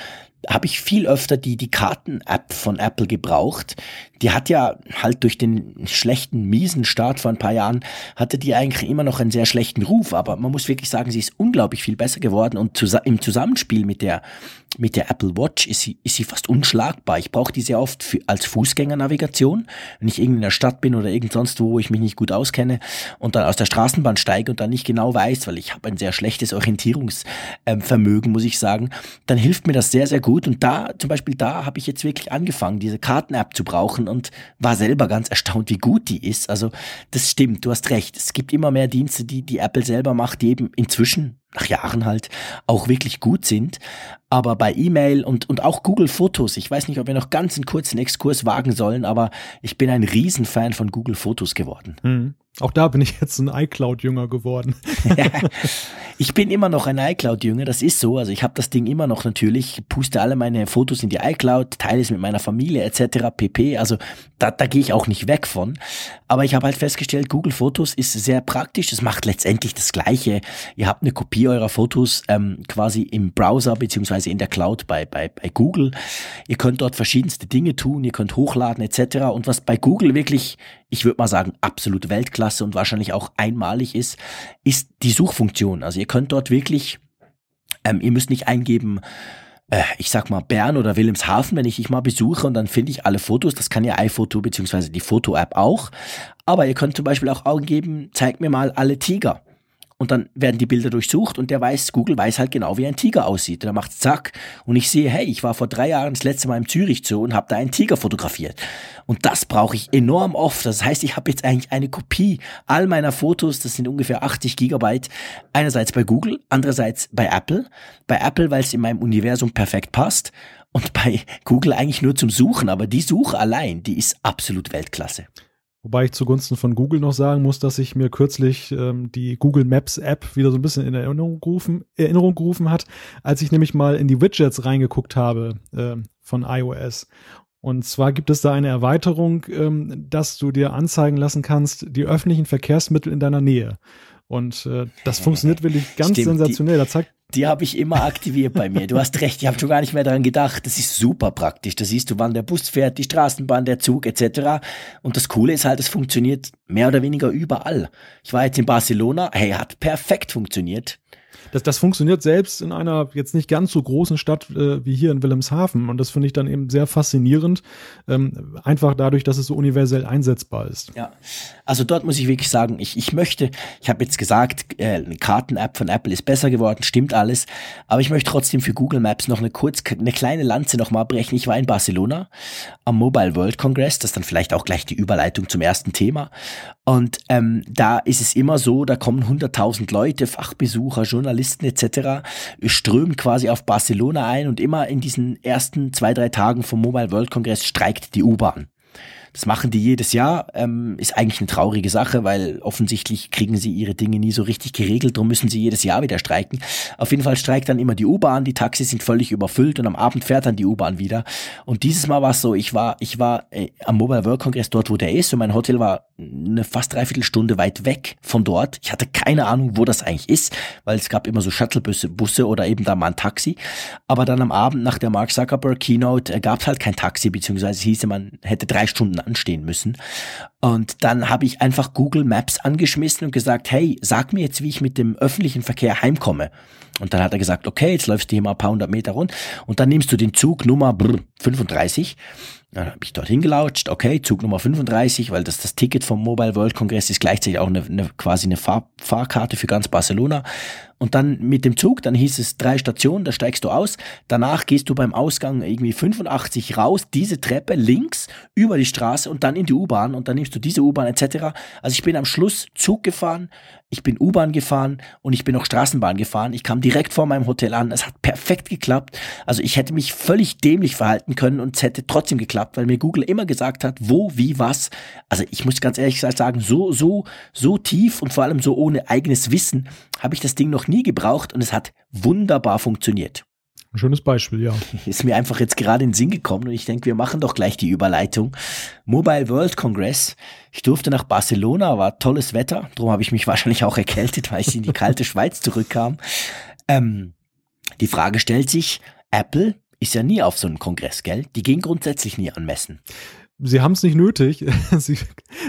habe ich viel öfter die, die Karten-App von Apple gebraucht. Die hat ja halt durch den schlechten, miesen Start vor ein paar Jahren, hatte die eigentlich immer noch einen sehr schlechten Ruf. Aber man muss wirklich sagen, sie ist unglaublich viel besser geworden und im Zusammenspiel mit der, mit der Apple Watch ist sie, ist sie fast unschlagbar. Ich brauche die sehr oft für, als Fußgängernavigation, wenn ich irgendwie in der Stadt bin oder irgend sonst wo, wo ich mich nicht gut auskenne und dann aus der Straßenbahn steige und dann nicht genau weiß, weil ich habe ein sehr schlechtes Orientierungsvermögen, muss ich sagen, dann hilft mir das sehr, sehr gut. Und da, zum Beispiel da habe ich jetzt wirklich angefangen, diese Karten-App zu brauchen und war selber ganz erstaunt, wie gut die ist. Also das stimmt, du hast recht. Es gibt immer mehr Dienste, die die Apple selber macht, die eben inzwischen nach Jahren halt auch wirklich gut sind. Aber bei E-Mail und, und auch Google Fotos, ich weiß nicht, ob wir noch ganz einen kurzen Exkurs wagen sollen, aber ich bin ein Riesenfan von Google Fotos geworden. Mhm. Auch da bin ich jetzt ein iCloud-Jünger geworden. ich bin immer noch ein iCloud-Jünger, das ist so. Also ich habe das Ding immer noch natürlich, puste alle meine Fotos in die iCloud, teile es mit meiner Familie etc. pp. Also da, da gehe ich auch nicht weg von. Aber ich habe halt festgestellt, Google Fotos ist sehr praktisch. Es macht letztendlich das Gleiche. Ihr habt eine Kopie eurer Fotos ähm, quasi im Browser beziehungsweise in der Cloud bei, bei, bei Google. Ihr könnt dort verschiedenste Dinge tun, ihr könnt hochladen etc. Und was bei Google wirklich ich würde mal sagen, absolut Weltklasse und wahrscheinlich auch einmalig ist, ist die Suchfunktion. Also ihr könnt dort wirklich, ähm, ihr müsst nicht eingeben, äh, ich sag mal Bern oder Wilhelmshaven, wenn ich dich mal besuche und dann finde ich alle Fotos. Das kann ja iPhoto beziehungsweise die Foto-App auch. Aber ihr könnt zum Beispiel auch eingeben, zeig mir mal alle Tiger. Und dann werden die Bilder durchsucht und der weiß, Google weiß halt genau, wie ein Tiger aussieht. Und dann macht zack und ich sehe, hey, ich war vor drei Jahren das letzte Mal im Zürich Zoo und habe da einen Tiger fotografiert. Und das brauche ich enorm oft. Das heißt, ich habe jetzt eigentlich eine Kopie all meiner Fotos, das sind ungefähr 80 Gigabyte, einerseits bei Google, andererseits bei Apple. Bei Apple, weil es in meinem Universum perfekt passt und bei Google eigentlich nur zum Suchen. Aber die Suche allein, die ist absolut Weltklasse. Wobei ich zugunsten von Google noch sagen muss, dass ich mir kürzlich ähm, die Google Maps App wieder so ein bisschen in Erinnerung gerufen, Erinnerung gerufen hat, als ich nämlich mal in die Widgets reingeguckt habe äh, von iOS. Und zwar gibt es da eine Erweiterung, ähm, dass du dir anzeigen lassen kannst, die öffentlichen Verkehrsmittel in deiner Nähe. Und äh, das funktioniert wirklich ganz Stimmt, sensationell. Da zeigt die habe ich immer aktiviert bei mir. Du hast recht, ich habe schon gar nicht mehr daran gedacht. Das ist super praktisch. Da siehst du, wann der Bus fährt, die Straßenbahn, der Zug etc. Und das Coole ist halt, es funktioniert mehr oder weniger überall. Ich war jetzt in Barcelona, hey, hat perfekt funktioniert das, das funktioniert selbst in einer jetzt nicht ganz so großen Stadt äh, wie hier in Wilhelmshaven. Und das finde ich dann eben sehr faszinierend, ähm, einfach dadurch, dass es so universell einsetzbar ist. Ja, also dort muss ich wirklich sagen, ich, ich möchte, ich habe jetzt gesagt, äh, eine Karten-App von Apple ist besser geworden, stimmt alles, aber ich möchte trotzdem für Google Maps noch eine kurz, eine kleine Lanze nochmal brechen. Ich war in Barcelona am Mobile World Congress, das ist dann vielleicht auch gleich die Überleitung zum ersten Thema. Und ähm, da ist es immer so, da kommen 100.000 Leute, Fachbesucher, Journalisten etc., strömen quasi auf Barcelona ein und immer in diesen ersten zwei, drei Tagen vom Mobile World Congress streikt die U-Bahn. Das machen die jedes Jahr, ähm, ist eigentlich eine traurige Sache, weil offensichtlich kriegen sie ihre Dinge nie so richtig geregelt, darum müssen sie jedes Jahr wieder streiken. Auf jeden Fall streikt dann immer die U-Bahn, die Taxis sind völlig überfüllt und am Abend fährt dann die U-Bahn wieder. Und dieses Mal war es so, ich war, ich war äh, am Mobile World Congress dort, wo der ist und mein Hotel war eine fast dreiviertel Stunde weit weg von dort. Ich hatte keine Ahnung, wo das eigentlich ist, weil es gab immer so Shuttlebusse Busse oder eben da mal ein Taxi. Aber dann am Abend nach der Mark Zuckerberg Keynote äh, gab es halt kein Taxi, beziehungsweise hieße man hätte drei Stunden anstehen müssen. Und dann habe ich einfach Google Maps angeschmissen und gesagt, hey, sag mir jetzt, wie ich mit dem öffentlichen Verkehr heimkomme. Und dann hat er gesagt, okay, jetzt läufst du hier mal ein paar hundert Meter rund und dann nimmst du den Zug Nummer 35 Dann habe ich dorthin gelautscht, okay, Zug Nummer 35, weil das das Ticket vom Mobile World Congress ist gleichzeitig auch eine, eine quasi eine Fahr Fahrkarte für ganz Barcelona. Und dann mit dem Zug, dann hieß es drei Stationen, da steigst du aus. Danach gehst du beim Ausgang irgendwie 85 raus, diese Treppe links über die Straße und dann in die U-Bahn und dann nimmst du diese U-Bahn etc. Also ich bin am Schluss Zug gefahren, ich bin U-Bahn gefahren und ich bin auch Straßenbahn gefahren. Ich kam direkt vor meinem Hotel an. Es hat perfekt geklappt. Also ich hätte mich völlig dämlich verhalten können und es hätte trotzdem geklappt, weil mir Google immer gesagt hat, wo, wie, was. Also ich muss ganz ehrlich sagen, so, so, so tief und vor allem so ohne eigenes Wissen habe ich das Ding noch nie gebraucht und es hat wunderbar funktioniert. Ein schönes Beispiel, ja. Ist mir einfach jetzt gerade in den Sinn gekommen und ich denke, wir machen doch gleich die Überleitung. Mobile World Congress. Ich durfte nach Barcelona, war tolles Wetter. Darum habe ich mich wahrscheinlich auch erkältet, weil ich in die kalte Schweiz zurückkam. Ähm, die Frage stellt sich, Apple ist ja nie auf so einem Kongress, gell? Die gehen grundsätzlich nie an Messen sie haben es nicht nötig. sie,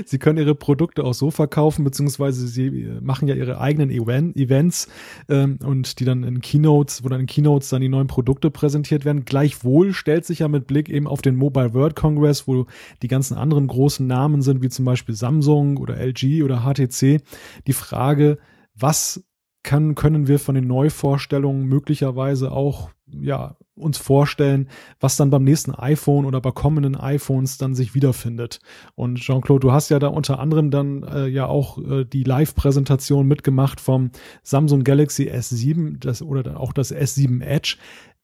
sie können ihre Produkte auch so verkaufen, beziehungsweise sie machen ja ihre eigenen Event, Events ähm, und die dann in Keynotes, wo dann in Keynotes dann die neuen Produkte präsentiert werden. Gleichwohl stellt sich ja mit Blick eben auf den Mobile World Congress, wo die ganzen anderen großen Namen sind, wie zum Beispiel Samsung oder LG oder HTC, die Frage, was kann, können wir von den Neuvorstellungen möglicherweise auch ja, uns vorstellen, was dann beim nächsten iPhone oder bei kommenden iPhones dann sich wiederfindet. Und Jean-Claude, du hast ja da unter anderem dann äh, ja auch äh, die Live-Präsentation mitgemacht vom Samsung Galaxy S7 das, oder auch das S7 Edge.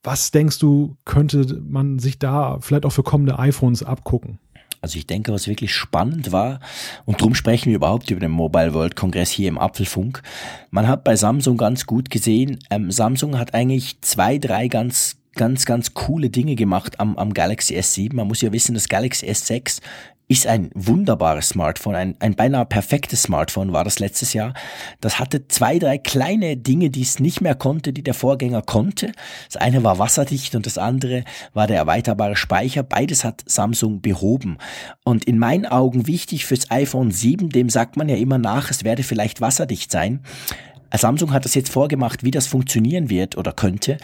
Was denkst du, könnte man sich da vielleicht auch für kommende iPhones abgucken? Also ich denke, was wirklich spannend war, und darum sprechen wir überhaupt über den Mobile World Kongress hier im Apfelfunk. Man hat bei Samsung ganz gut gesehen, ähm, Samsung hat eigentlich zwei, drei ganz ganz, ganz coole Dinge gemacht am, am Galaxy S7. Man muss ja wissen, das Galaxy S6 ist ein wunderbares Smartphone, ein, ein beinahe perfektes Smartphone war das letztes Jahr. Das hatte zwei, drei kleine Dinge, die es nicht mehr konnte, die der Vorgänger konnte. Das eine war wasserdicht und das andere war der erweiterbare Speicher. Beides hat Samsung behoben. Und in meinen Augen wichtig fürs iPhone 7, dem sagt man ja immer nach, es werde vielleicht wasserdicht sein. Samsung hat das jetzt vorgemacht, wie das funktionieren wird oder könnte.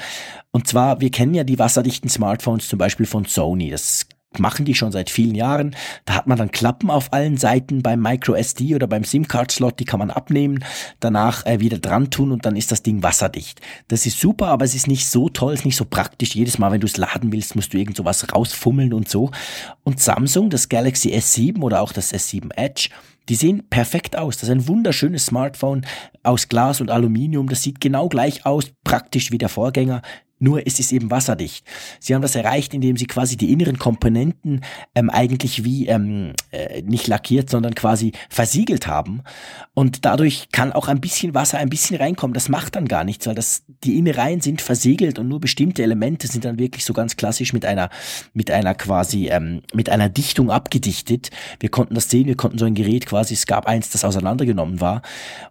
Und zwar, wir kennen ja die wasserdichten Smartphones zum Beispiel von Sony. Das machen die schon seit vielen Jahren. Da hat man dann Klappen auf allen Seiten beim Micro SD oder beim SIM-Card-Slot, die kann man abnehmen, danach äh, wieder dran tun und dann ist das Ding wasserdicht. Das ist super, aber es ist nicht so toll, es ist nicht so praktisch. Jedes Mal, wenn du es laden willst, musst du irgend sowas rausfummeln und so. Und Samsung, das Galaxy S7 oder auch das S7 Edge, die sehen perfekt aus. Das ist ein wunderschönes Smartphone aus Glas und Aluminium. Das sieht genau gleich aus, praktisch wie der Vorgänger nur es ist eben wasserdicht. Sie haben das erreicht, indem sie quasi die inneren Komponenten ähm, eigentlich wie ähm, äh, nicht lackiert, sondern quasi versiegelt haben. Und dadurch kann auch ein bisschen Wasser ein bisschen reinkommen. Das macht dann gar nichts, weil das, die Innereien sind versiegelt und nur bestimmte Elemente sind dann wirklich so ganz klassisch mit einer, mit einer quasi, ähm, mit einer Dichtung abgedichtet. Wir konnten das sehen, wir konnten so ein Gerät quasi, es gab eins, das auseinandergenommen war.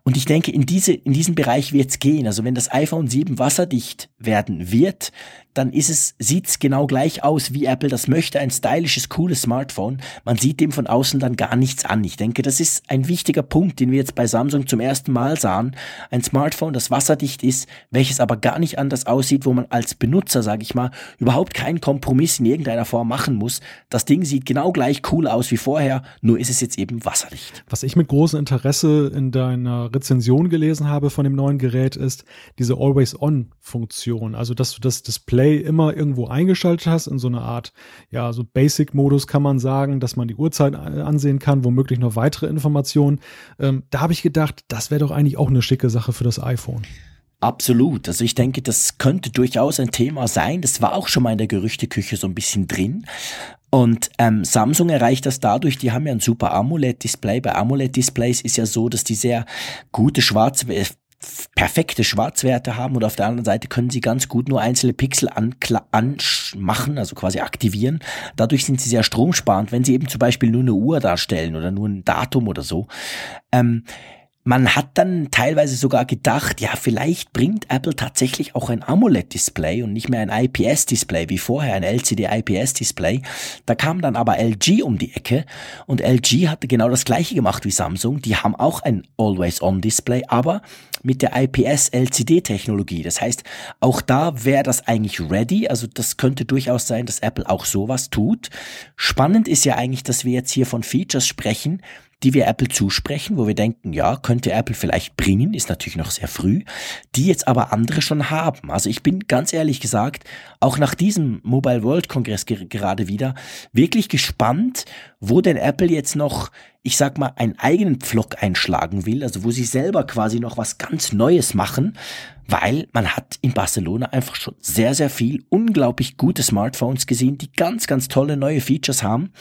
Und ich denke, in diese, in diesen Bereich wird es gehen. Also wenn das iPhone 7 wasserdicht werden wird, frihet dann ist es, sieht's genau gleich aus, wie Apple das möchte, ein stylisches, cooles Smartphone. Man sieht dem von außen dann gar nichts an. Ich denke, das ist ein wichtiger Punkt, den wir jetzt bei Samsung zum ersten Mal sahen. Ein Smartphone, das wasserdicht ist, welches aber gar nicht anders aussieht, wo man als Benutzer, sage ich mal, überhaupt keinen Kompromiss in irgendeiner Form machen muss. Das Ding sieht genau gleich cool aus wie vorher, nur ist es jetzt eben wasserdicht. Was ich mit großem Interesse in deiner Rezension gelesen habe von dem neuen Gerät ist diese Always-On-Funktion. Also, dass du das Display Display immer irgendwo eingeschaltet hast, in so einer Art, ja, so Basic-Modus kann man sagen, dass man die Uhrzeit ansehen kann, womöglich noch weitere Informationen. Ähm, da habe ich gedacht, das wäre doch eigentlich auch eine schicke Sache für das iPhone. Absolut. Also ich denke, das könnte durchaus ein Thema sein. Das war auch schon mal in der Gerüchteküche so ein bisschen drin. Und ähm, Samsung erreicht das dadurch, die haben ja ein super AMOLED-Display. Bei AMOLED-Displays ist ja so, dass die sehr gute schwarze perfekte Schwarzwerte haben und auf der anderen Seite können sie ganz gut nur einzelne Pixel anmachen, also quasi aktivieren. Dadurch sind sie sehr stromsparend, wenn sie eben zum Beispiel nur eine Uhr darstellen oder nur ein Datum oder so. Ähm, man hat dann teilweise sogar gedacht, ja, vielleicht bringt Apple tatsächlich auch ein AMOLED-Display und nicht mehr ein IPS-Display wie vorher, ein LCD-IPS-Display. Da kam dann aber LG um die Ecke und LG hatte genau das gleiche gemacht wie Samsung. Die haben auch ein Always-On-Display, aber mit der IPS-LCD-Technologie. Das heißt, auch da wäre das eigentlich ready. Also das könnte durchaus sein, dass Apple auch sowas tut. Spannend ist ja eigentlich, dass wir jetzt hier von Features sprechen, die wir Apple zusprechen, wo wir denken, ja, könnte Apple vielleicht bringen, ist natürlich noch sehr früh, die jetzt aber andere schon haben. Also ich bin ganz ehrlich gesagt, auch nach diesem Mobile World Kongress gerade wieder, wirklich gespannt, wo denn Apple jetzt noch, ich sag mal, einen eigenen Pflock einschlagen will, also wo sie selber quasi noch was ganz Neues machen, weil man hat in Barcelona einfach schon sehr, sehr viel unglaublich gute Smartphones gesehen, die ganz, ganz tolle neue Features haben.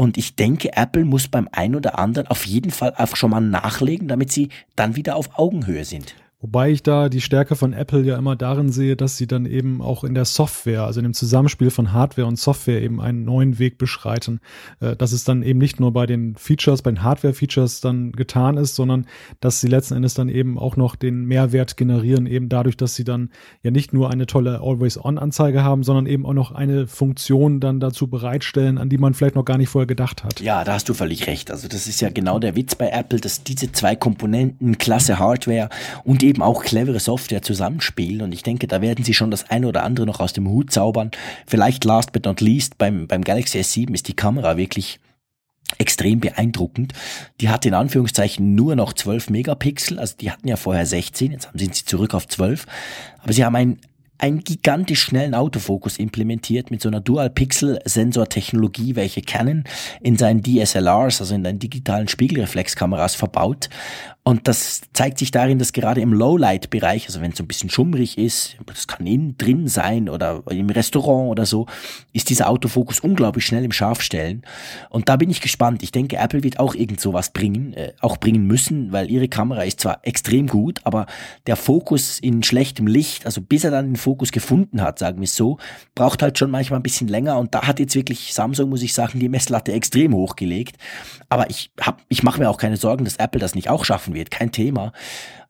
Und ich denke, Apple muss beim einen oder anderen auf jeden Fall einfach schon mal nachlegen, damit sie dann wieder auf Augenhöhe sind. Wobei ich da die Stärke von Apple ja immer darin sehe, dass sie dann eben auch in der Software, also in dem Zusammenspiel von Hardware und Software eben einen neuen Weg beschreiten. Äh, dass es dann eben nicht nur bei den Features, bei den Hardware-Features dann getan ist, sondern dass sie letzten Endes dann eben auch noch den Mehrwert generieren, eben dadurch, dass sie dann ja nicht nur eine tolle Always-On-Anzeige haben, sondern eben auch noch eine Funktion dann dazu bereitstellen, an die man vielleicht noch gar nicht vorher gedacht hat. Ja, da hast du völlig recht. Also das ist ja genau der Witz bei Apple, dass diese zwei Komponenten, klasse Hardware und eben auch clevere Software zusammenspielen. Und ich denke, da werden sie schon das eine oder andere noch aus dem Hut zaubern. Vielleicht last but not least, beim, beim Galaxy S7 ist die Kamera wirklich extrem beeindruckend. Die hat in Anführungszeichen nur noch 12 Megapixel, also die hatten ja vorher 16, jetzt sind sie zurück auf 12. Aber sie haben ein einen gigantisch schnellen Autofokus implementiert mit so einer Dual-Pixel-Sensor-Technologie, welche Canon in seinen DSLRs, also in den digitalen Spiegelreflexkameras verbaut. Und das zeigt sich darin, dass gerade im Lowlight-Bereich, also wenn es so ein bisschen schummrig ist, das kann innen drin sein oder im Restaurant oder so, ist dieser Autofokus unglaublich schnell im Scharfstellen. Und da bin ich gespannt. Ich denke, Apple wird auch irgend sowas bringen, äh, auch bringen müssen, weil ihre Kamera ist zwar extrem gut, aber der Fokus in schlechtem Licht, also bis er dann den Fokus gefunden hat, sagen wir es so, braucht halt schon manchmal ein bisschen länger. Und da hat jetzt wirklich Samsung, muss ich sagen, die Messlatte extrem hochgelegt. Aber ich hab, ich mache mir auch keine Sorgen, dass Apple das nicht auch schaffen laufen wird, kein Thema.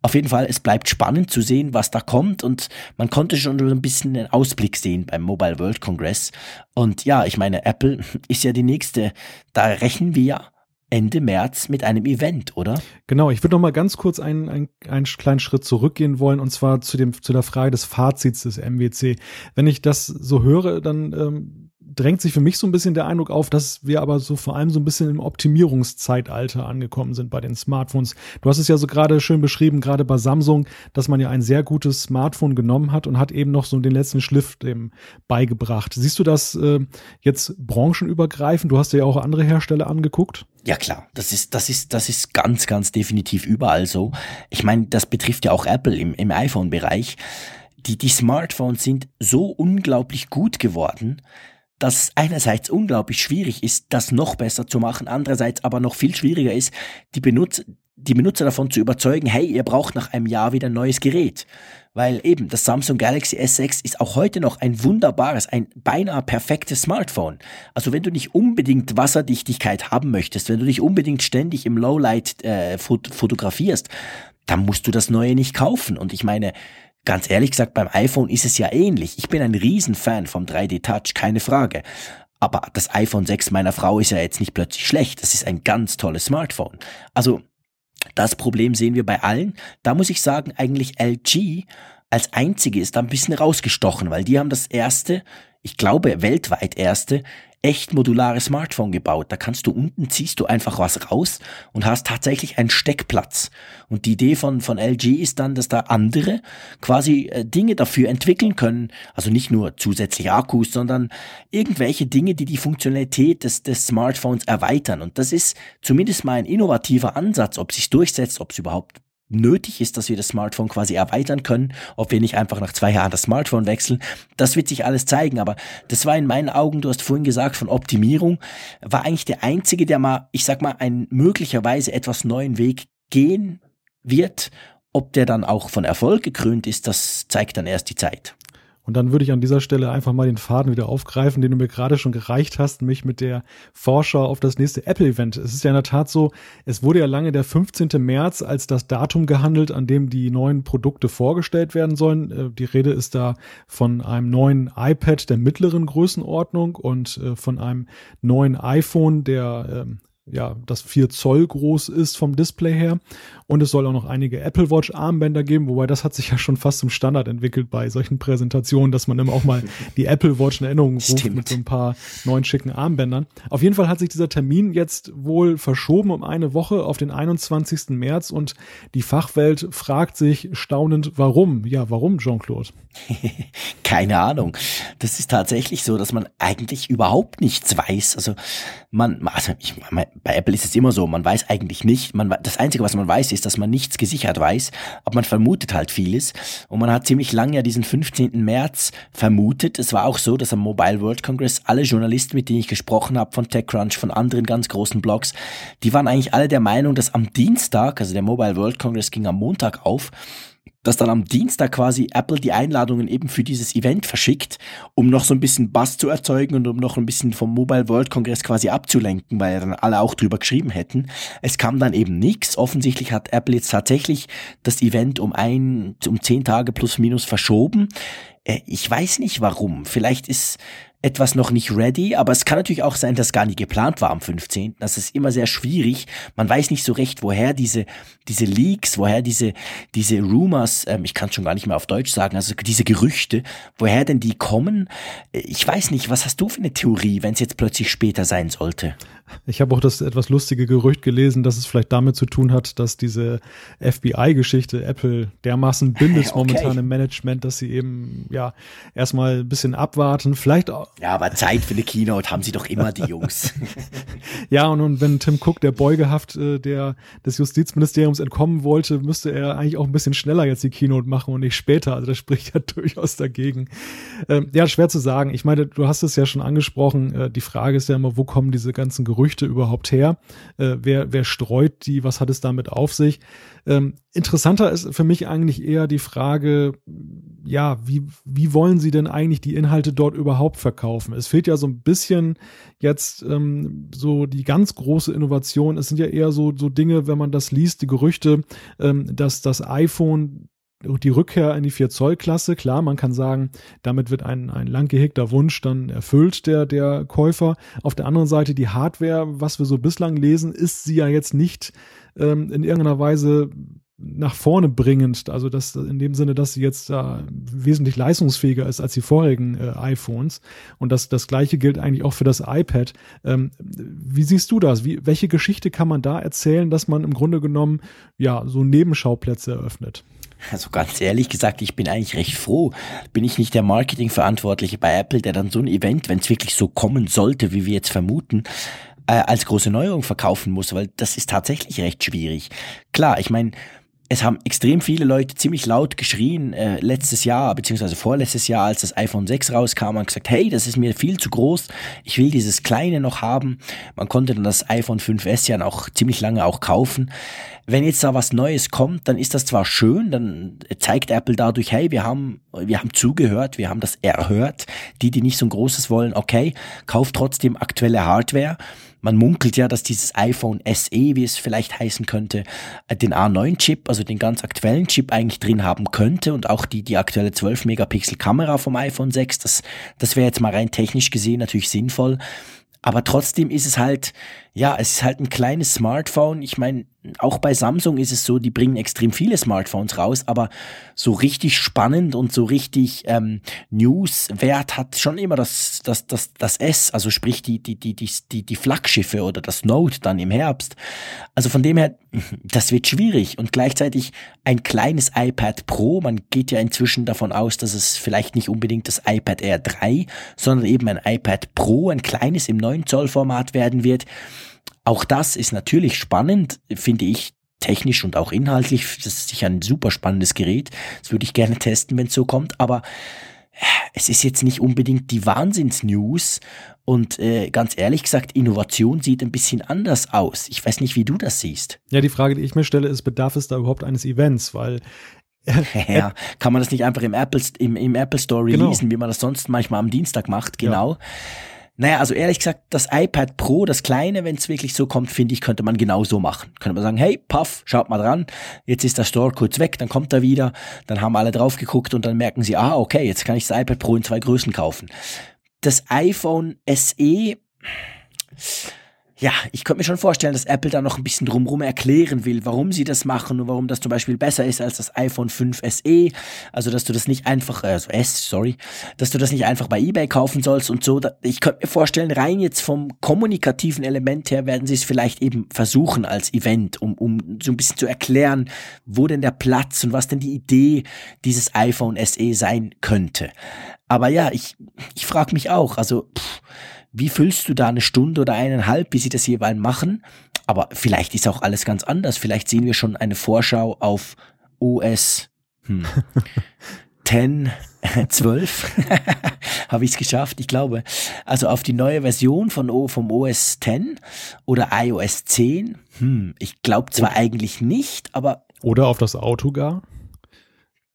Auf jeden Fall, es bleibt spannend zu sehen, was da kommt und man konnte schon so ein bisschen einen Ausblick sehen beim Mobile World Congress. Und ja, ich meine, Apple ist ja die nächste, da rechnen wir ja Ende März mit einem Event, oder? Genau, ich würde noch mal ganz kurz einen, einen, einen kleinen Schritt zurückgehen wollen und zwar zu dem zu der Frage des Fazits des MWC. Wenn ich das so höre, dann ähm, drängt sich für mich so ein bisschen der Eindruck auf, dass wir aber so vor allem so ein bisschen im Optimierungszeitalter angekommen sind bei den Smartphones. Du hast es ja so gerade schön beschrieben, gerade bei Samsung, dass man ja ein sehr gutes Smartphone genommen hat und hat eben noch so den letzten Schliff dem beigebracht. Siehst du das äh, jetzt branchenübergreifend? Du hast dir ja auch andere Hersteller angeguckt. Ja klar, das ist, das ist, das ist ganz, ganz definitiv überall so. Ich meine, das betrifft ja auch Apple im, im iPhone-Bereich. Die, die Smartphones sind so unglaublich gut geworden, dass einerseits unglaublich schwierig ist, das noch besser zu machen, andererseits aber noch viel schwieriger ist, die Benutzer, die Benutzer davon zu überzeugen, hey, ihr braucht nach einem Jahr wieder ein neues Gerät. Weil eben das Samsung Galaxy S6 ist auch heute noch ein wunderbares, ein beinahe perfektes Smartphone. Also wenn du nicht unbedingt Wasserdichtigkeit haben möchtest, wenn du nicht unbedingt ständig im Lowlight äh, fotografierst, dann musst du das neue nicht kaufen. Und ich meine, Ganz ehrlich gesagt, beim iPhone ist es ja ähnlich. Ich bin ein Riesenfan vom 3D Touch, keine Frage. Aber das iPhone 6 meiner Frau ist ja jetzt nicht plötzlich schlecht. Das ist ein ganz tolles Smartphone. Also, das Problem sehen wir bei allen. Da muss ich sagen, eigentlich LG als einzige ist da ein bisschen rausgestochen, weil die haben das erste, ich glaube weltweit erste, echt modulare Smartphone gebaut. Da kannst du unten ziehst du einfach was raus und hast tatsächlich einen Steckplatz. Und die Idee von, von LG ist dann, dass da andere quasi äh, Dinge dafür entwickeln können. Also nicht nur zusätzliche Akkus, sondern irgendwelche Dinge, die die Funktionalität des, des Smartphones erweitern. Und das ist zumindest mal ein innovativer Ansatz. Ob sich durchsetzt, ob es überhaupt nötig ist, dass wir das Smartphone quasi erweitern können, ob wir nicht einfach nach zwei Jahren das Smartphone wechseln. Das wird sich alles zeigen, aber das war in meinen Augen, du hast vorhin gesagt, von Optimierung, war eigentlich der einzige, der mal, ich sag mal, einen möglicherweise etwas neuen Weg gehen wird. Ob der dann auch von Erfolg gekrönt ist, das zeigt dann erst die Zeit. Und dann würde ich an dieser Stelle einfach mal den Faden wieder aufgreifen, den du mir gerade schon gereicht hast, mich mit der Vorschau auf das nächste Apple-Event. Es ist ja in der Tat so, es wurde ja lange der 15. März als das Datum gehandelt, an dem die neuen Produkte vorgestellt werden sollen. Äh, die Rede ist da von einem neuen iPad der mittleren Größenordnung und äh, von einem neuen iPhone der ähm, ja, das 4 Zoll groß ist vom Display her. Und es soll auch noch einige Apple Watch Armbänder geben, wobei das hat sich ja schon fast zum Standard entwickelt bei solchen Präsentationen, dass man immer auch mal die Apple Watch in Erinnerung ruft Stimmt. mit so ein paar neuen schicken Armbändern. Auf jeden Fall hat sich dieser Termin jetzt wohl verschoben um eine Woche auf den 21. März und die Fachwelt fragt sich staunend, warum? Ja, warum, Jean-Claude? Keine Ahnung. Das ist tatsächlich so, dass man eigentlich überhaupt nichts weiß. Also man, also ich, bei Apple ist es immer so, man weiß eigentlich nicht, man, das Einzige, was man weiß, ist, dass man nichts gesichert weiß, aber man vermutet halt vieles. Und man hat ziemlich lange ja diesen 15. März vermutet. Es war auch so, dass am Mobile World Congress alle Journalisten, mit denen ich gesprochen habe, von TechCrunch, von anderen ganz großen Blogs, die waren eigentlich alle der Meinung, dass am Dienstag, also der Mobile World Congress ging am Montag auf, dass dann am Dienstag quasi Apple die Einladungen eben für dieses Event verschickt, um noch so ein bisschen Bass zu erzeugen und um noch ein bisschen vom Mobile World Congress quasi abzulenken, weil dann alle auch drüber geschrieben hätten. Es kam dann eben nichts. Offensichtlich hat Apple jetzt tatsächlich das Event um ein, um zehn Tage plus minus verschoben. Äh, ich weiß nicht warum. Vielleicht ist etwas noch nicht ready, aber es kann natürlich auch sein, dass gar nicht geplant war am 15. Das ist immer sehr schwierig. Man weiß nicht so recht, woher diese, diese Leaks, woher diese, diese Rumors, ähm, ich kann es schon gar nicht mehr auf Deutsch sagen, also diese Gerüchte, woher denn die kommen. Ich weiß nicht, was hast du für eine Theorie, wenn es jetzt plötzlich später sein sollte? Ich habe auch das etwas lustige Gerücht gelesen, dass es vielleicht damit zu tun hat, dass diese FBI-Geschichte Apple dermaßen bindet okay. momentan im Management, dass sie eben ja erstmal ein bisschen abwarten, vielleicht auch. Ja, aber Zeit für eine Keynote haben sie doch immer die Jungs. ja, und, und wenn Tim Cook der Beugehaft äh, der des Justizministeriums entkommen wollte, müsste er eigentlich auch ein bisschen schneller jetzt die Keynote machen und nicht später. Also das spricht ja durchaus dagegen. Ähm, ja, schwer zu sagen. Ich meine, du hast es ja schon angesprochen. Äh, die Frage ist ja immer, wo kommen diese ganzen Gerüchte überhaupt her? Äh, wer, wer streut die? Was hat es damit auf sich? Ähm, interessanter ist für mich eigentlich eher die Frage, ja, wie, wie wollen sie denn eigentlich die Inhalte dort überhaupt verkaufen? Es fehlt ja so ein bisschen jetzt ähm, so die ganz große Innovation. Es sind ja eher so, so Dinge, wenn man das liest, die Gerüchte, ähm, dass das iPhone die Rückkehr in die 4-Zoll-Klasse, klar, man kann sagen, damit wird ein, ein lang gehegter Wunsch dann erfüllt, der, der Käufer. Auf der anderen Seite, die Hardware, was wir so bislang lesen, ist sie ja jetzt nicht ähm, in irgendeiner Weise nach vorne bringend, also das in dem Sinne, dass sie jetzt äh, wesentlich leistungsfähiger ist als die vorigen äh, iPhones. Und das, das gleiche gilt eigentlich auch für das iPad. Ähm, wie siehst du das? Wie, welche Geschichte kann man da erzählen, dass man im Grunde genommen ja so Nebenschauplätze eröffnet? Also ganz ehrlich gesagt, ich bin eigentlich recht froh. Bin ich nicht der Marketingverantwortliche bei Apple, der dann so ein Event, wenn es wirklich so kommen sollte, wie wir jetzt vermuten, äh, als große Neuerung verkaufen muss, weil das ist tatsächlich recht schwierig. Klar, ich meine, es haben extrem viele Leute ziemlich laut geschrien äh, letztes Jahr, beziehungsweise vorletztes Jahr, als das iPhone 6 rauskam und gesagt, hey, das ist mir viel zu groß, ich will dieses kleine noch haben. Man konnte dann das iPhone 5S ja auch ziemlich lange auch kaufen. Wenn jetzt da was Neues kommt, dann ist das zwar schön, dann zeigt Apple dadurch, hey, wir haben, wir haben zugehört, wir haben das erhört. Die, die nicht so ein großes wollen, okay, kauft trotzdem aktuelle Hardware. Man munkelt ja, dass dieses iPhone SE, wie es vielleicht heißen könnte, äh, den A9-Chip, also den ganz aktuellen Chip eigentlich drin haben könnte und auch die, die aktuelle 12-Megapixel-Kamera vom iPhone 6. Das, das wäre jetzt mal rein technisch gesehen natürlich sinnvoll. Aber trotzdem ist es halt, ja, es ist halt ein kleines Smartphone. Ich meine, auch bei Samsung ist es so, die bringen extrem viele Smartphones raus, aber so richtig spannend und so richtig ähm, Newswert hat schon immer das, das, das, das S, also sprich die, die, die, die, die, Flaggschiffe oder das Note dann im Herbst. Also von dem her, das wird schwierig und gleichzeitig ein kleines iPad Pro. Man geht ja inzwischen davon aus, dass es vielleicht nicht unbedingt das iPad Air 3, sondern eben ein iPad Pro, ein kleines im 9 Zoll Format werden wird. Auch das ist natürlich spannend, finde ich, technisch und auch inhaltlich. Das ist sicher ein super spannendes Gerät. Das würde ich gerne testen, wenn es so kommt. Aber äh, es ist jetzt nicht unbedingt die Wahnsinns-News. Und äh, ganz ehrlich gesagt, Innovation sieht ein bisschen anders aus. Ich weiß nicht, wie du das siehst. Ja, die Frage, die ich mir stelle, ist, bedarf es da überhaupt eines Events? Weil ja, kann man das nicht einfach im Apple, im, im Apple Store genau. releasen, genau. wie man das sonst manchmal am Dienstag macht, genau. Ja. Naja, also ehrlich gesagt, das iPad Pro, das kleine, wenn es wirklich so kommt, finde ich, könnte man genau so machen. Könnte man sagen, hey, paff, schaut mal dran, jetzt ist der Store kurz weg, dann kommt er wieder, dann haben alle drauf geguckt und dann merken sie, ah, okay, jetzt kann ich das iPad Pro in zwei Größen kaufen. Das iPhone SE, ja, ich könnte mir schon vorstellen, dass Apple da noch ein bisschen drumherum erklären will, warum sie das machen und warum das zum Beispiel besser ist als das iPhone 5 SE. Also, dass du das nicht einfach, also S, sorry, dass du das nicht einfach bei eBay kaufen sollst und so. Ich könnte mir vorstellen, rein jetzt vom kommunikativen Element her werden sie es vielleicht eben versuchen als Event, um, um so ein bisschen zu erklären, wo denn der Platz und was denn die Idee dieses iPhone SE sein könnte. Aber ja, ich, ich frage mich auch, also, pff, wie füllst du da eine Stunde oder eineinhalb, wie sie das jeweils machen? Aber vielleicht ist auch alles ganz anders. Vielleicht sehen wir schon eine Vorschau auf OS hm, 10, 12. Habe ich es geschafft, ich glaube. Also auf die neue Version von o, vom OS 10 oder iOS 10. Hm, ich glaube zwar eigentlich nicht, aber. Oder auf das Auto gar?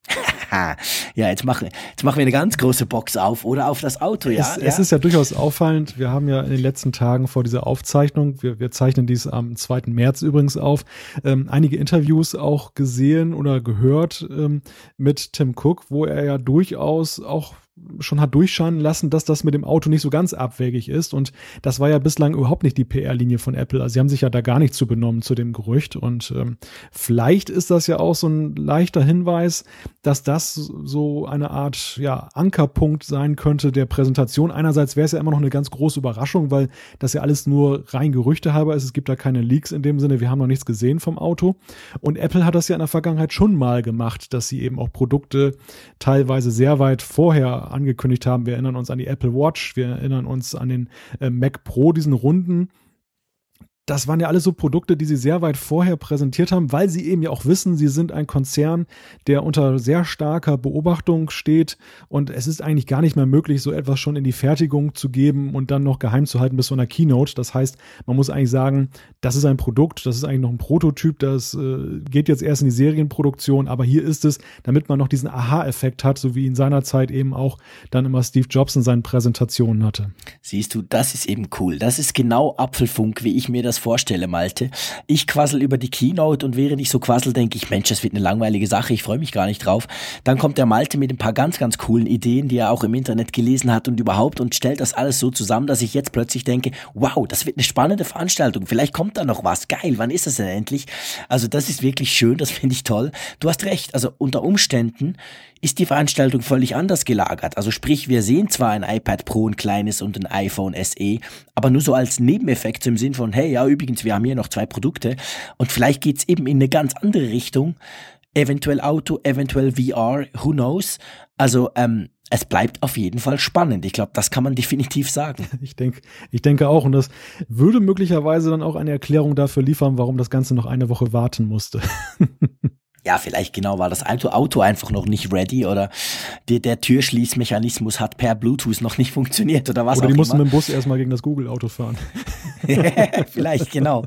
ja, jetzt machen, jetzt machen wir eine ganz große Box auf oder auf das Auto, ja? Es, ja? es ist ja durchaus auffallend. Wir haben ja in den letzten Tagen vor dieser Aufzeichnung, wir, wir zeichnen dies am 2. März übrigens auf, ähm, einige Interviews auch gesehen oder gehört ähm, mit Tim Cook, wo er ja durchaus auch schon hat durchscheinen lassen, dass das mit dem Auto nicht so ganz abwegig ist. Und das war ja bislang überhaupt nicht die PR-Linie von Apple. Also sie haben sich ja da gar nicht zu benommen zu dem Gerücht. Und ähm, vielleicht ist das ja auch so ein leichter Hinweis, dass das so eine Art ja, Ankerpunkt sein könnte der Präsentation. Einerseits wäre es ja immer noch eine ganz große Überraschung, weil das ja alles nur rein Gerüchte halber ist. Es gibt da keine Leaks in dem Sinne. Wir haben noch nichts gesehen vom Auto. Und Apple hat das ja in der Vergangenheit schon mal gemacht, dass sie eben auch Produkte teilweise sehr weit vorher angekündigt haben. Wir erinnern uns an die Apple Watch, wir erinnern uns an den äh, Mac Pro, diesen runden das waren ja alles so Produkte, die sie sehr weit vorher präsentiert haben, weil sie eben ja auch wissen, sie sind ein Konzern, der unter sehr starker Beobachtung steht und es ist eigentlich gar nicht mehr möglich, so etwas schon in die Fertigung zu geben und dann noch geheim zu halten bis zu einer Keynote. Das heißt, man muss eigentlich sagen, das ist ein Produkt, das ist eigentlich noch ein Prototyp, das äh, geht jetzt erst in die Serienproduktion, aber hier ist es, damit man noch diesen Aha-Effekt hat, so wie in seiner Zeit eben auch dann immer Steve Jobs in seinen Präsentationen hatte. Siehst du, das ist eben cool. Das ist genau Apfelfunk, wie ich mir das das vorstelle, Malte. Ich quassel über die Keynote und während ich so quassel, denke ich, Mensch, das wird eine langweilige Sache, ich freue mich gar nicht drauf. Dann kommt der Malte mit ein paar ganz, ganz coolen Ideen, die er auch im Internet gelesen hat und überhaupt und stellt das alles so zusammen, dass ich jetzt plötzlich denke, wow, das wird eine spannende Veranstaltung, vielleicht kommt da noch was, geil, wann ist das denn endlich? Also das ist wirklich schön, das finde ich toll. Du hast recht, also unter Umständen ist die Veranstaltung völlig anders gelagert. Also sprich, wir sehen zwar ein iPad Pro, ein kleines und ein iPhone SE, aber nur so als Nebeneffekt im Sinn von, hey, ja, übrigens, wir haben hier noch zwei Produkte und vielleicht geht's eben in eine ganz andere Richtung. Eventuell Auto, eventuell VR, who knows? Also, ähm, es bleibt auf jeden Fall spannend. Ich glaube, das kann man definitiv sagen. Ich denke, ich denke auch. Und das würde möglicherweise dann auch eine Erklärung dafür liefern, warum das Ganze noch eine Woche warten musste. ja, vielleicht genau war das Auto, Auto einfach noch nicht ready oder die, der Türschließmechanismus hat per Bluetooth noch nicht funktioniert oder was oder auch die mussten mit dem Bus erstmal gegen das Google-Auto fahren. vielleicht, genau.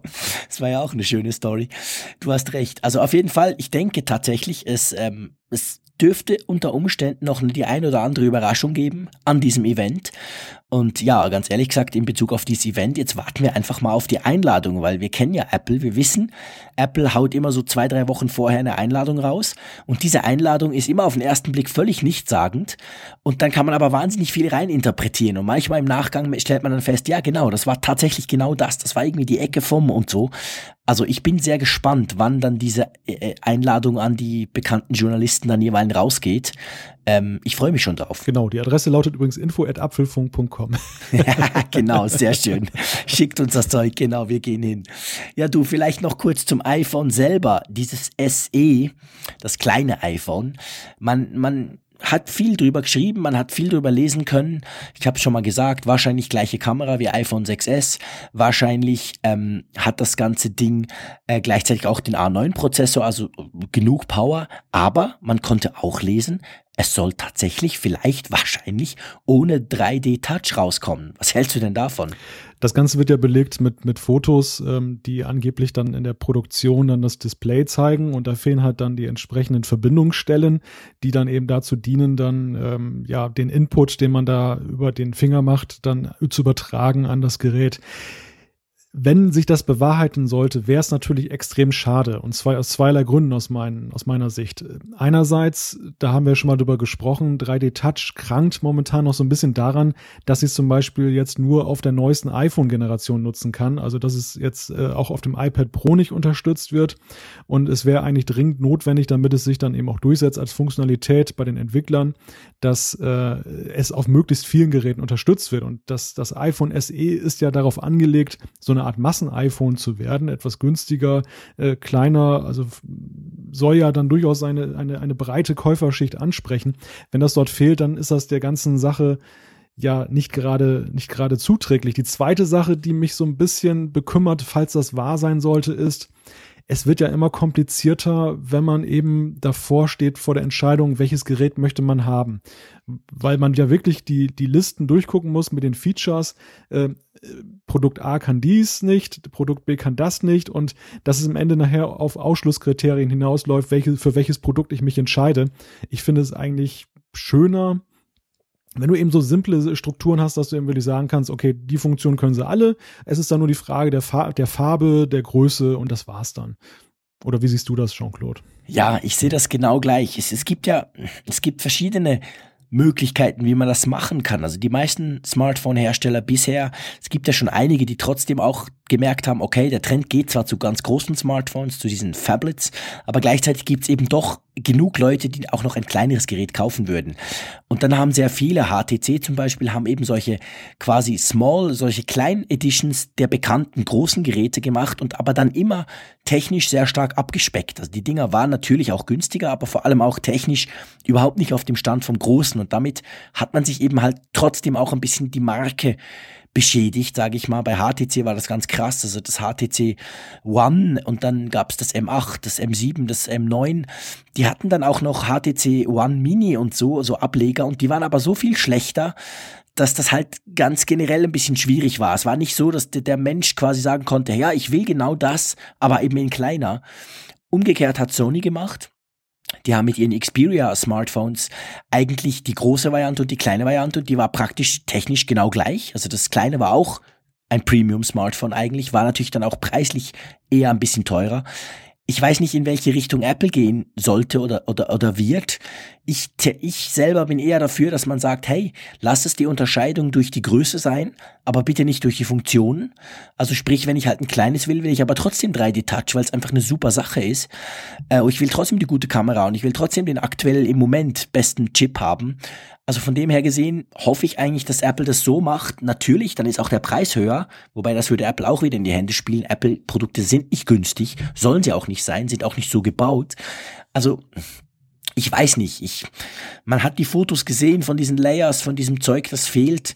Das war ja auch eine schöne Story. Du hast recht. Also auf jeden Fall, ich denke tatsächlich, es, ähm, es dürfte unter Umständen noch die ein oder andere Überraschung geben an diesem Event. Und ja, ganz ehrlich gesagt, in Bezug auf dieses Event, jetzt warten wir einfach mal auf die Einladung, weil wir kennen ja Apple, wir wissen, Apple haut immer so zwei, drei Wochen vorher eine Einladung raus und diese Einladung ist immer auf den ersten Blick völlig nichtssagend und dann kann man aber wahnsinnig viel reininterpretieren und manchmal im Nachgang stellt man dann fest, ja genau, das war tatsächlich genau das, das war irgendwie die Ecke vom und so. Also ich bin sehr gespannt, wann dann diese äh, äh, Einladung an die bekannten Journalisten dann jeweils rausgeht. Ähm, ich freue mich schon drauf. Genau, die Adresse lautet übrigens info.apfelfunk.com. ja, genau, sehr schön. Schickt uns das Zeug, genau, wir gehen hin. Ja, du, vielleicht noch kurz zum iPhone selber. Dieses SE, das kleine iPhone. Man, man hat viel drüber geschrieben, man hat viel drüber lesen können. Ich habe schon mal gesagt, wahrscheinlich gleiche Kamera wie iPhone 6s. Wahrscheinlich ähm, hat das ganze Ding äh, gleichzeitig auch den A9-Prozessor, also genug Power. Aber man konnte auch lesen, es soll tatsächlich vielleicht wahrscheinlich ohne 3D-Touch rauskommen. Was hältst du denn davon? Das Ganze wird ja belegt mit, mit Fotos, ähm, die angeblich dann in der Produktion dann das Display zeigen. Und da fehlen halt dann die entsprechenden Verbindungsstellen, die dann eben dazu dienen, dann ähm, ja den Input, den man da über den Finger macht, dann zu übertragen an das Gerät wenn sich das bewahrheiten sollte, wäre es natürlich extrem schade. Und zwar aus zweierlei Gründen aus, mein, aus meiner Sicht. Einerseits, da haben wir schon mal drüber gesprochen, 3D Touch krankt momentan noch so ein bisschen daran, dass ich zum Beispiel jetzt nur auf der neuesten iPhone-Generation nutzen kann. Also dass es jetzt äh, auch auf dem iPad Pro nicht unterstützt wird. Und es wäre eigentlich dringend notwendig, damit es sich dann eben auch durchsetzt als Funktionalität bei den Entwicklern, dass äh, es auf möglichst vielen Geräten unterstützt wird. Und das, das iPhone SE ist ja darauf angelegt, so eine Art Massen-iPhone zu werden, etwas günstiger, äh, kleiner, also soll ja dann durchaus eine, eine, eine breite Käuferschicht ansprechen. Wenn das dort fehlt, dann ist das der ganzen Sache ja nicht gerade nicht gerade zuträglich. Die zweite Sache, die mich so ein bisschen bekümmert, falls das wahr sein sollte, ist, es wird ja immer komplizierter, wenn man eben davor steht vor der Entscheidung, welches Gerät möchte man haben. Weil man ja wirklich die, die Listen durchgucken muss mit den Features. Äh, Produkt A kann dies nicht, Produkt B kann das nicht und dass es im Ende nachher auf Ausschlusskriterien hinausläuft, welche, für welches Produkt ich mich entscheide. Ich finde es eigentlich schöner, wenn du eben so simple Strukturen hast, dass du eben wirklich sagen kannst, okay, die Funktion können sie alle. Es ist dann nur die Frage der, Fa der Farbe, der Größe und das war's dann. Oder wie siehst du das, Jean-Claude? Ja, ich sehe das genau gleich. Es, es gibt ja, es gibt verschiedene Möglichkeiten, wie man das machen kann. Also die meisten Smartphone-Hersteller bisher, es gibt ja schon einige, die trotzdem auch gemerkt haben, okay, der Trend geht zwar zu ganz großen Smartphones, zu diesen Phablets, aber gleichzeitig gibt es eben doch genug Leute, die auch noch ein kleineres Gerät kaufen würden. Und dann haben sehr viele, HTC zum Beispiel, haben eben solche quasi Small, solche kleinen Editions der bekannten großen Geräte gemacht und aber dann immer technisch sehr stark abgespeckt. Also die Dinger waren natürlich auch günstiger, aber vor allem auch technisch überhaupt nicht auf dem Stand vom Großen. Und damit hat man sich eben halt trotzdem auch ein bisschen die Marke beschädigt, sage ich mal. Bei HTC war das ganz krass. Also das HTC One und dann gab es das M8, das M7, das M9. Die hatten dann auch noch HTC One Mini und so, so Ableger und die waren aber so viel schlechter, dass das halt ganz generell ein bisschen schwierig war. Es war nicht so, dass der Mensch quasi sagen konnte, ja, ich will genau das, aber eben in kleiner. Umgekehrt hat Sony gemacht die haben mit ihren Xperia-Smartphones eigentlich die große Variante und die kleine Variante und die war praktisch technisch genau gleich. Also das kleine war auch ein Premium-Smartphone eigentlich, war natürlich dann auch preislich eher ein bisschen teurer. Ich weiß nicht, in welche Richtung Apple gehen sollte oder, oder, oder wird. Ich, ich selber bin eher dafür, dass man sagt, hey, lass es die Unterscheidung durch die Größe sein, aber bitte nicht durch die Funktionen. Also sprich, wenn ich halt ein kleines will, will ich aber trotzdem 3D-Touch, weil es einfach eine super Sache ist. Äh, ich will trotzdem die gute Kamera und ich will trotzdem den aktuell im Moment besten Chip haben. Also von dem her gesehen hoffe ich eigentlich, dass Apple das so macht. Natürlich, dann ist auch der Preis höher, wobei das würde Apple auch wieder in die Hände spielen. Apple-Produkte sind nicht günstig, sollen sie auch nicht sein, sind auch nicht so gebaut. Also ich weiß nicht, ich, man hat die Fotos gesehen von diesen Layers, von diesem Zeug, das fehlt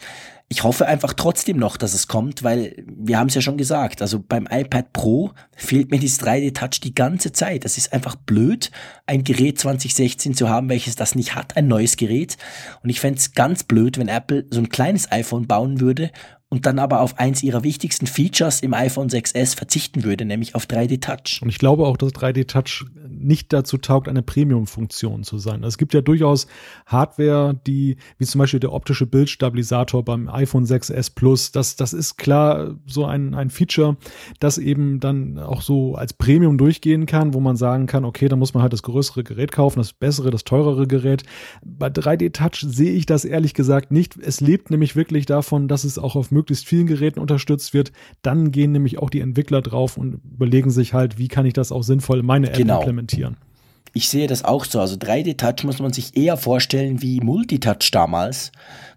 ich hoffe einfach trotzdem noch, dass es kommt, weil wir haben es ja schon gesagt, also beim iPad Pro fehlt mir dieses 3D-Touch die ganze Zeit. Es ist einfach blöd, ein Gerät 2016 zu haben, welches das nicht hat, ein neues Gerät. Und ich fände es ganz blöd, wenn Apple so ein kleines iPhone bauen würde und dann aber auf eins ihrer wichtigsten Features im iPhone 6S verzichten würde, nämlich auf 3D Touch. Und ich glaube auch, dass 3D Touch nicht dazu taugt, eine Premium-Funktion zu sein. Es gibt ja durchaus Hardware, die, wie zum Beispiel der optische Bildstabilisator beim iPhone 6S Plus, das, das ist klar so ein, ein Feature, das eben dann auch so als Premium durchgehen kann, wo man sagen kann, okay, da muss man halt das größere Gerät kaufen, das bessere, das teurere Gerät. Bei 3D Touch sehe ich das ehrlich gesagt nicht. Es lebt nämlich wirklich davon, dass es auch auf möglichst vielen Geräten unterstützt wird. Dann gehen nämlich auch die Entwickler drauf und überlegen sich halt, wie kann ich das auch sinnvoll in meine App genau. implementieren. Ich sehe das auch so. Also 3D-Touch muss man sich eher vorstellen wie Multitouch damals,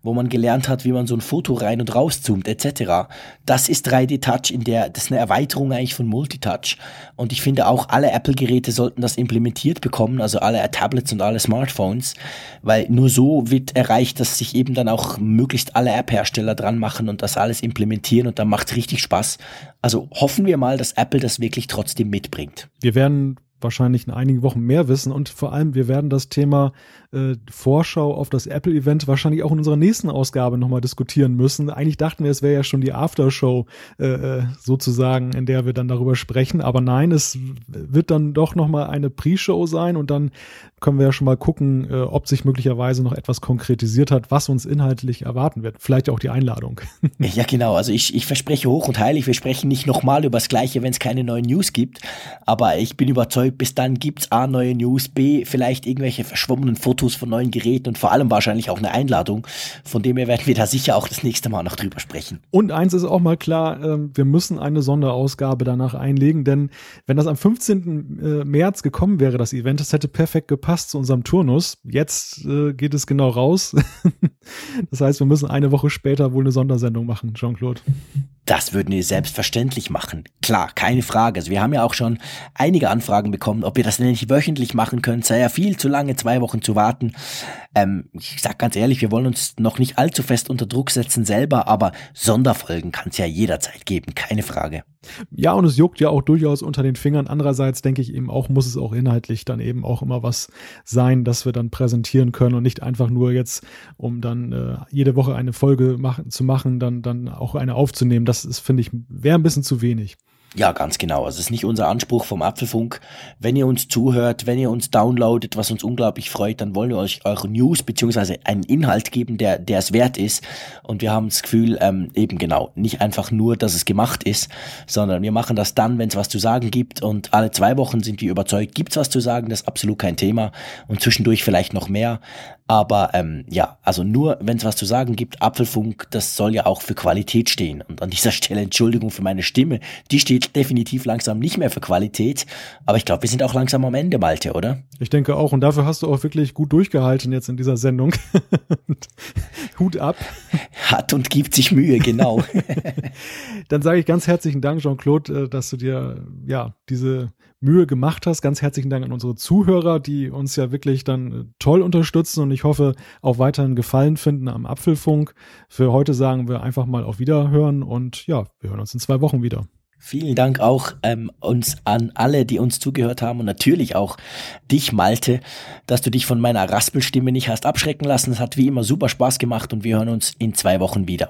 wo man gelernt hat, wie man so ein Foto rein und rauszoomt etc. Das ist 3D-Touch in der, das ist eine Erweiterung eigentlich von Multitouch. Und ich finde auch alle Apple-Geräte sollten das implementiert bekommen, also alle Tablets und alle Smartphones, weil nur so wird erreicht, dass sich eben dann auch möglichst alle App-Hersteller dran machen und das alles implementieren und dann macht es richtig Spaß. Also hoffen wir mal, dass Apple das wirklich trotzdem mitbringt. Wir werden wahrscheinlich in einigen Wochen mehr wissen. Und vor allem wir werden das Thema äh, Vorschau auf das Apple-Event wahrscheinlich auch in unserer nächsten Ausgabe nochmal diskutieren müssen. Eigentlich dachten wir, es wäre ja schon die Aftershow äh, äh, sozusagen, in der wir dann darüber sprechen, aber nein, es wird dann doch nochmal eine Pre-Show sein und dann können wir ja schon mal gucken, äh, ob sich möglicherweise noch etwas konkretisiert hat, was uns inhaltlich erwarten wird. Vielleicht auch die Einladung. ja, genau. Also ich, ich verspreche hoch und heilig, wir sprechen nicht nochmal über das Gleiche, wenn es keine neuen News gibt, aber ich bin überzeugt, bis dann gibt's A, neue News, B, vielleicht irgendwelche verschwommenen Fotos von neuen Geräten und vor allem wahrscheinlich auch eine Einladung. Von dem her werden wir da sicher auch das nächste Mal noch drüber sprechen. Und eins ist auch mal klar, äh, wir müssen eine Sonderausgabe danach einlegen, denn wenn das am 15. Äh, März gekommen wäre, das Event, das hätte perfekt gepasst zu unserem Turnus. Jetzt äh, geht es genau raus. das heißt, wir müssen eine Woche später wohl eine Sondersendung machen, Jean-Claude. Das würden wir selbstverständlich machen. Klar, keine Frage. Also wir haben ja auch schon einige Anfragen bekommen, ob wir das nicht wöchentlich machen können. Sei ja viel zu lange, zwei Wochen zu warten. Ähm, ich sag ganz ehrlich, wir wollen uns noch nicht allzu fest unter Druck setzen selber, aber Sonderfolgen kann es ja jederzeit geben, keine Frage. Ja, und es juckt ja auch durchaus unter den Fingern. Andererseits denke ich eben auch, muss es auch inhaltlich dann eben auch immer was sein, das wir dann präsentieren können und nicht einfach nur jetzt, um dann äh, jede Woche eine Folge machen, zu machen, dann, dann auch eine aufzunehmen. Das ist, finde ich, wäre ein bisschen zu wenig. Ja, ganz genau. Also es ist nicht unser Anspruch vom Apfelfunk. Wenn ihr uns zuhört, wenn ihr uns downloadet, was uns unglaublich freut, dann wollen wir euch eure News beziehungsweise einen Inhalt geben, der, der es wert ist. Und wir haben das Gefühl, ähm, eben genau, nicht einfach nur, dass es gemacht ist, sondern wir machen das dann, wenn es was zu sagen gibt. Und alle zwei Wochen sind wir überzeugt, gibt es was zu sagen, das ist absolut kein Thema. Und zwischendurch vielleicht noch mehr. Aber ähm, ja, also nur wenn es was zu sagen gibt, Apfelfunk, das soll ja auch für Qualität stehen. Und an dieser Stelle Entschuldigung für meine Stimme, die steht definitiv langsam nicht mehr für Qualität. Aber ich glaube, wir sind auch langsam am Ende, Malte, oder? Ich denke auch. Und dafür hast du auch wirklich gut durchgehalten jetzt in dieser Sendung. Hut ab. Hat und gibt sich Mühe, genau. Dann sage ich ganz herzlichen Dank, Jean-Claude, äh, dass du dir ja diese Mühe gemacht hast. Ganz herzlichen Dank an unsere Zuhörer, die uns ja wirklich dann äh, toll unterstützen und ich hoffe auch weiterhin Gefallen finden am Apfelfunk. Für heute sagen wir einfach mal auf Wiederhören und ja, wir hören uns in zwei Wochen wieder. Vielen Dank auch ähm, uns an alle, die uns zugehört haben und natürlich auch dich, Malte, dass du dich von meiner Raspelstimme nicht hast abschrecken lassen. Es hat wie immer super Spaß gemacht und wir hören uns in zwei Wochen wieder.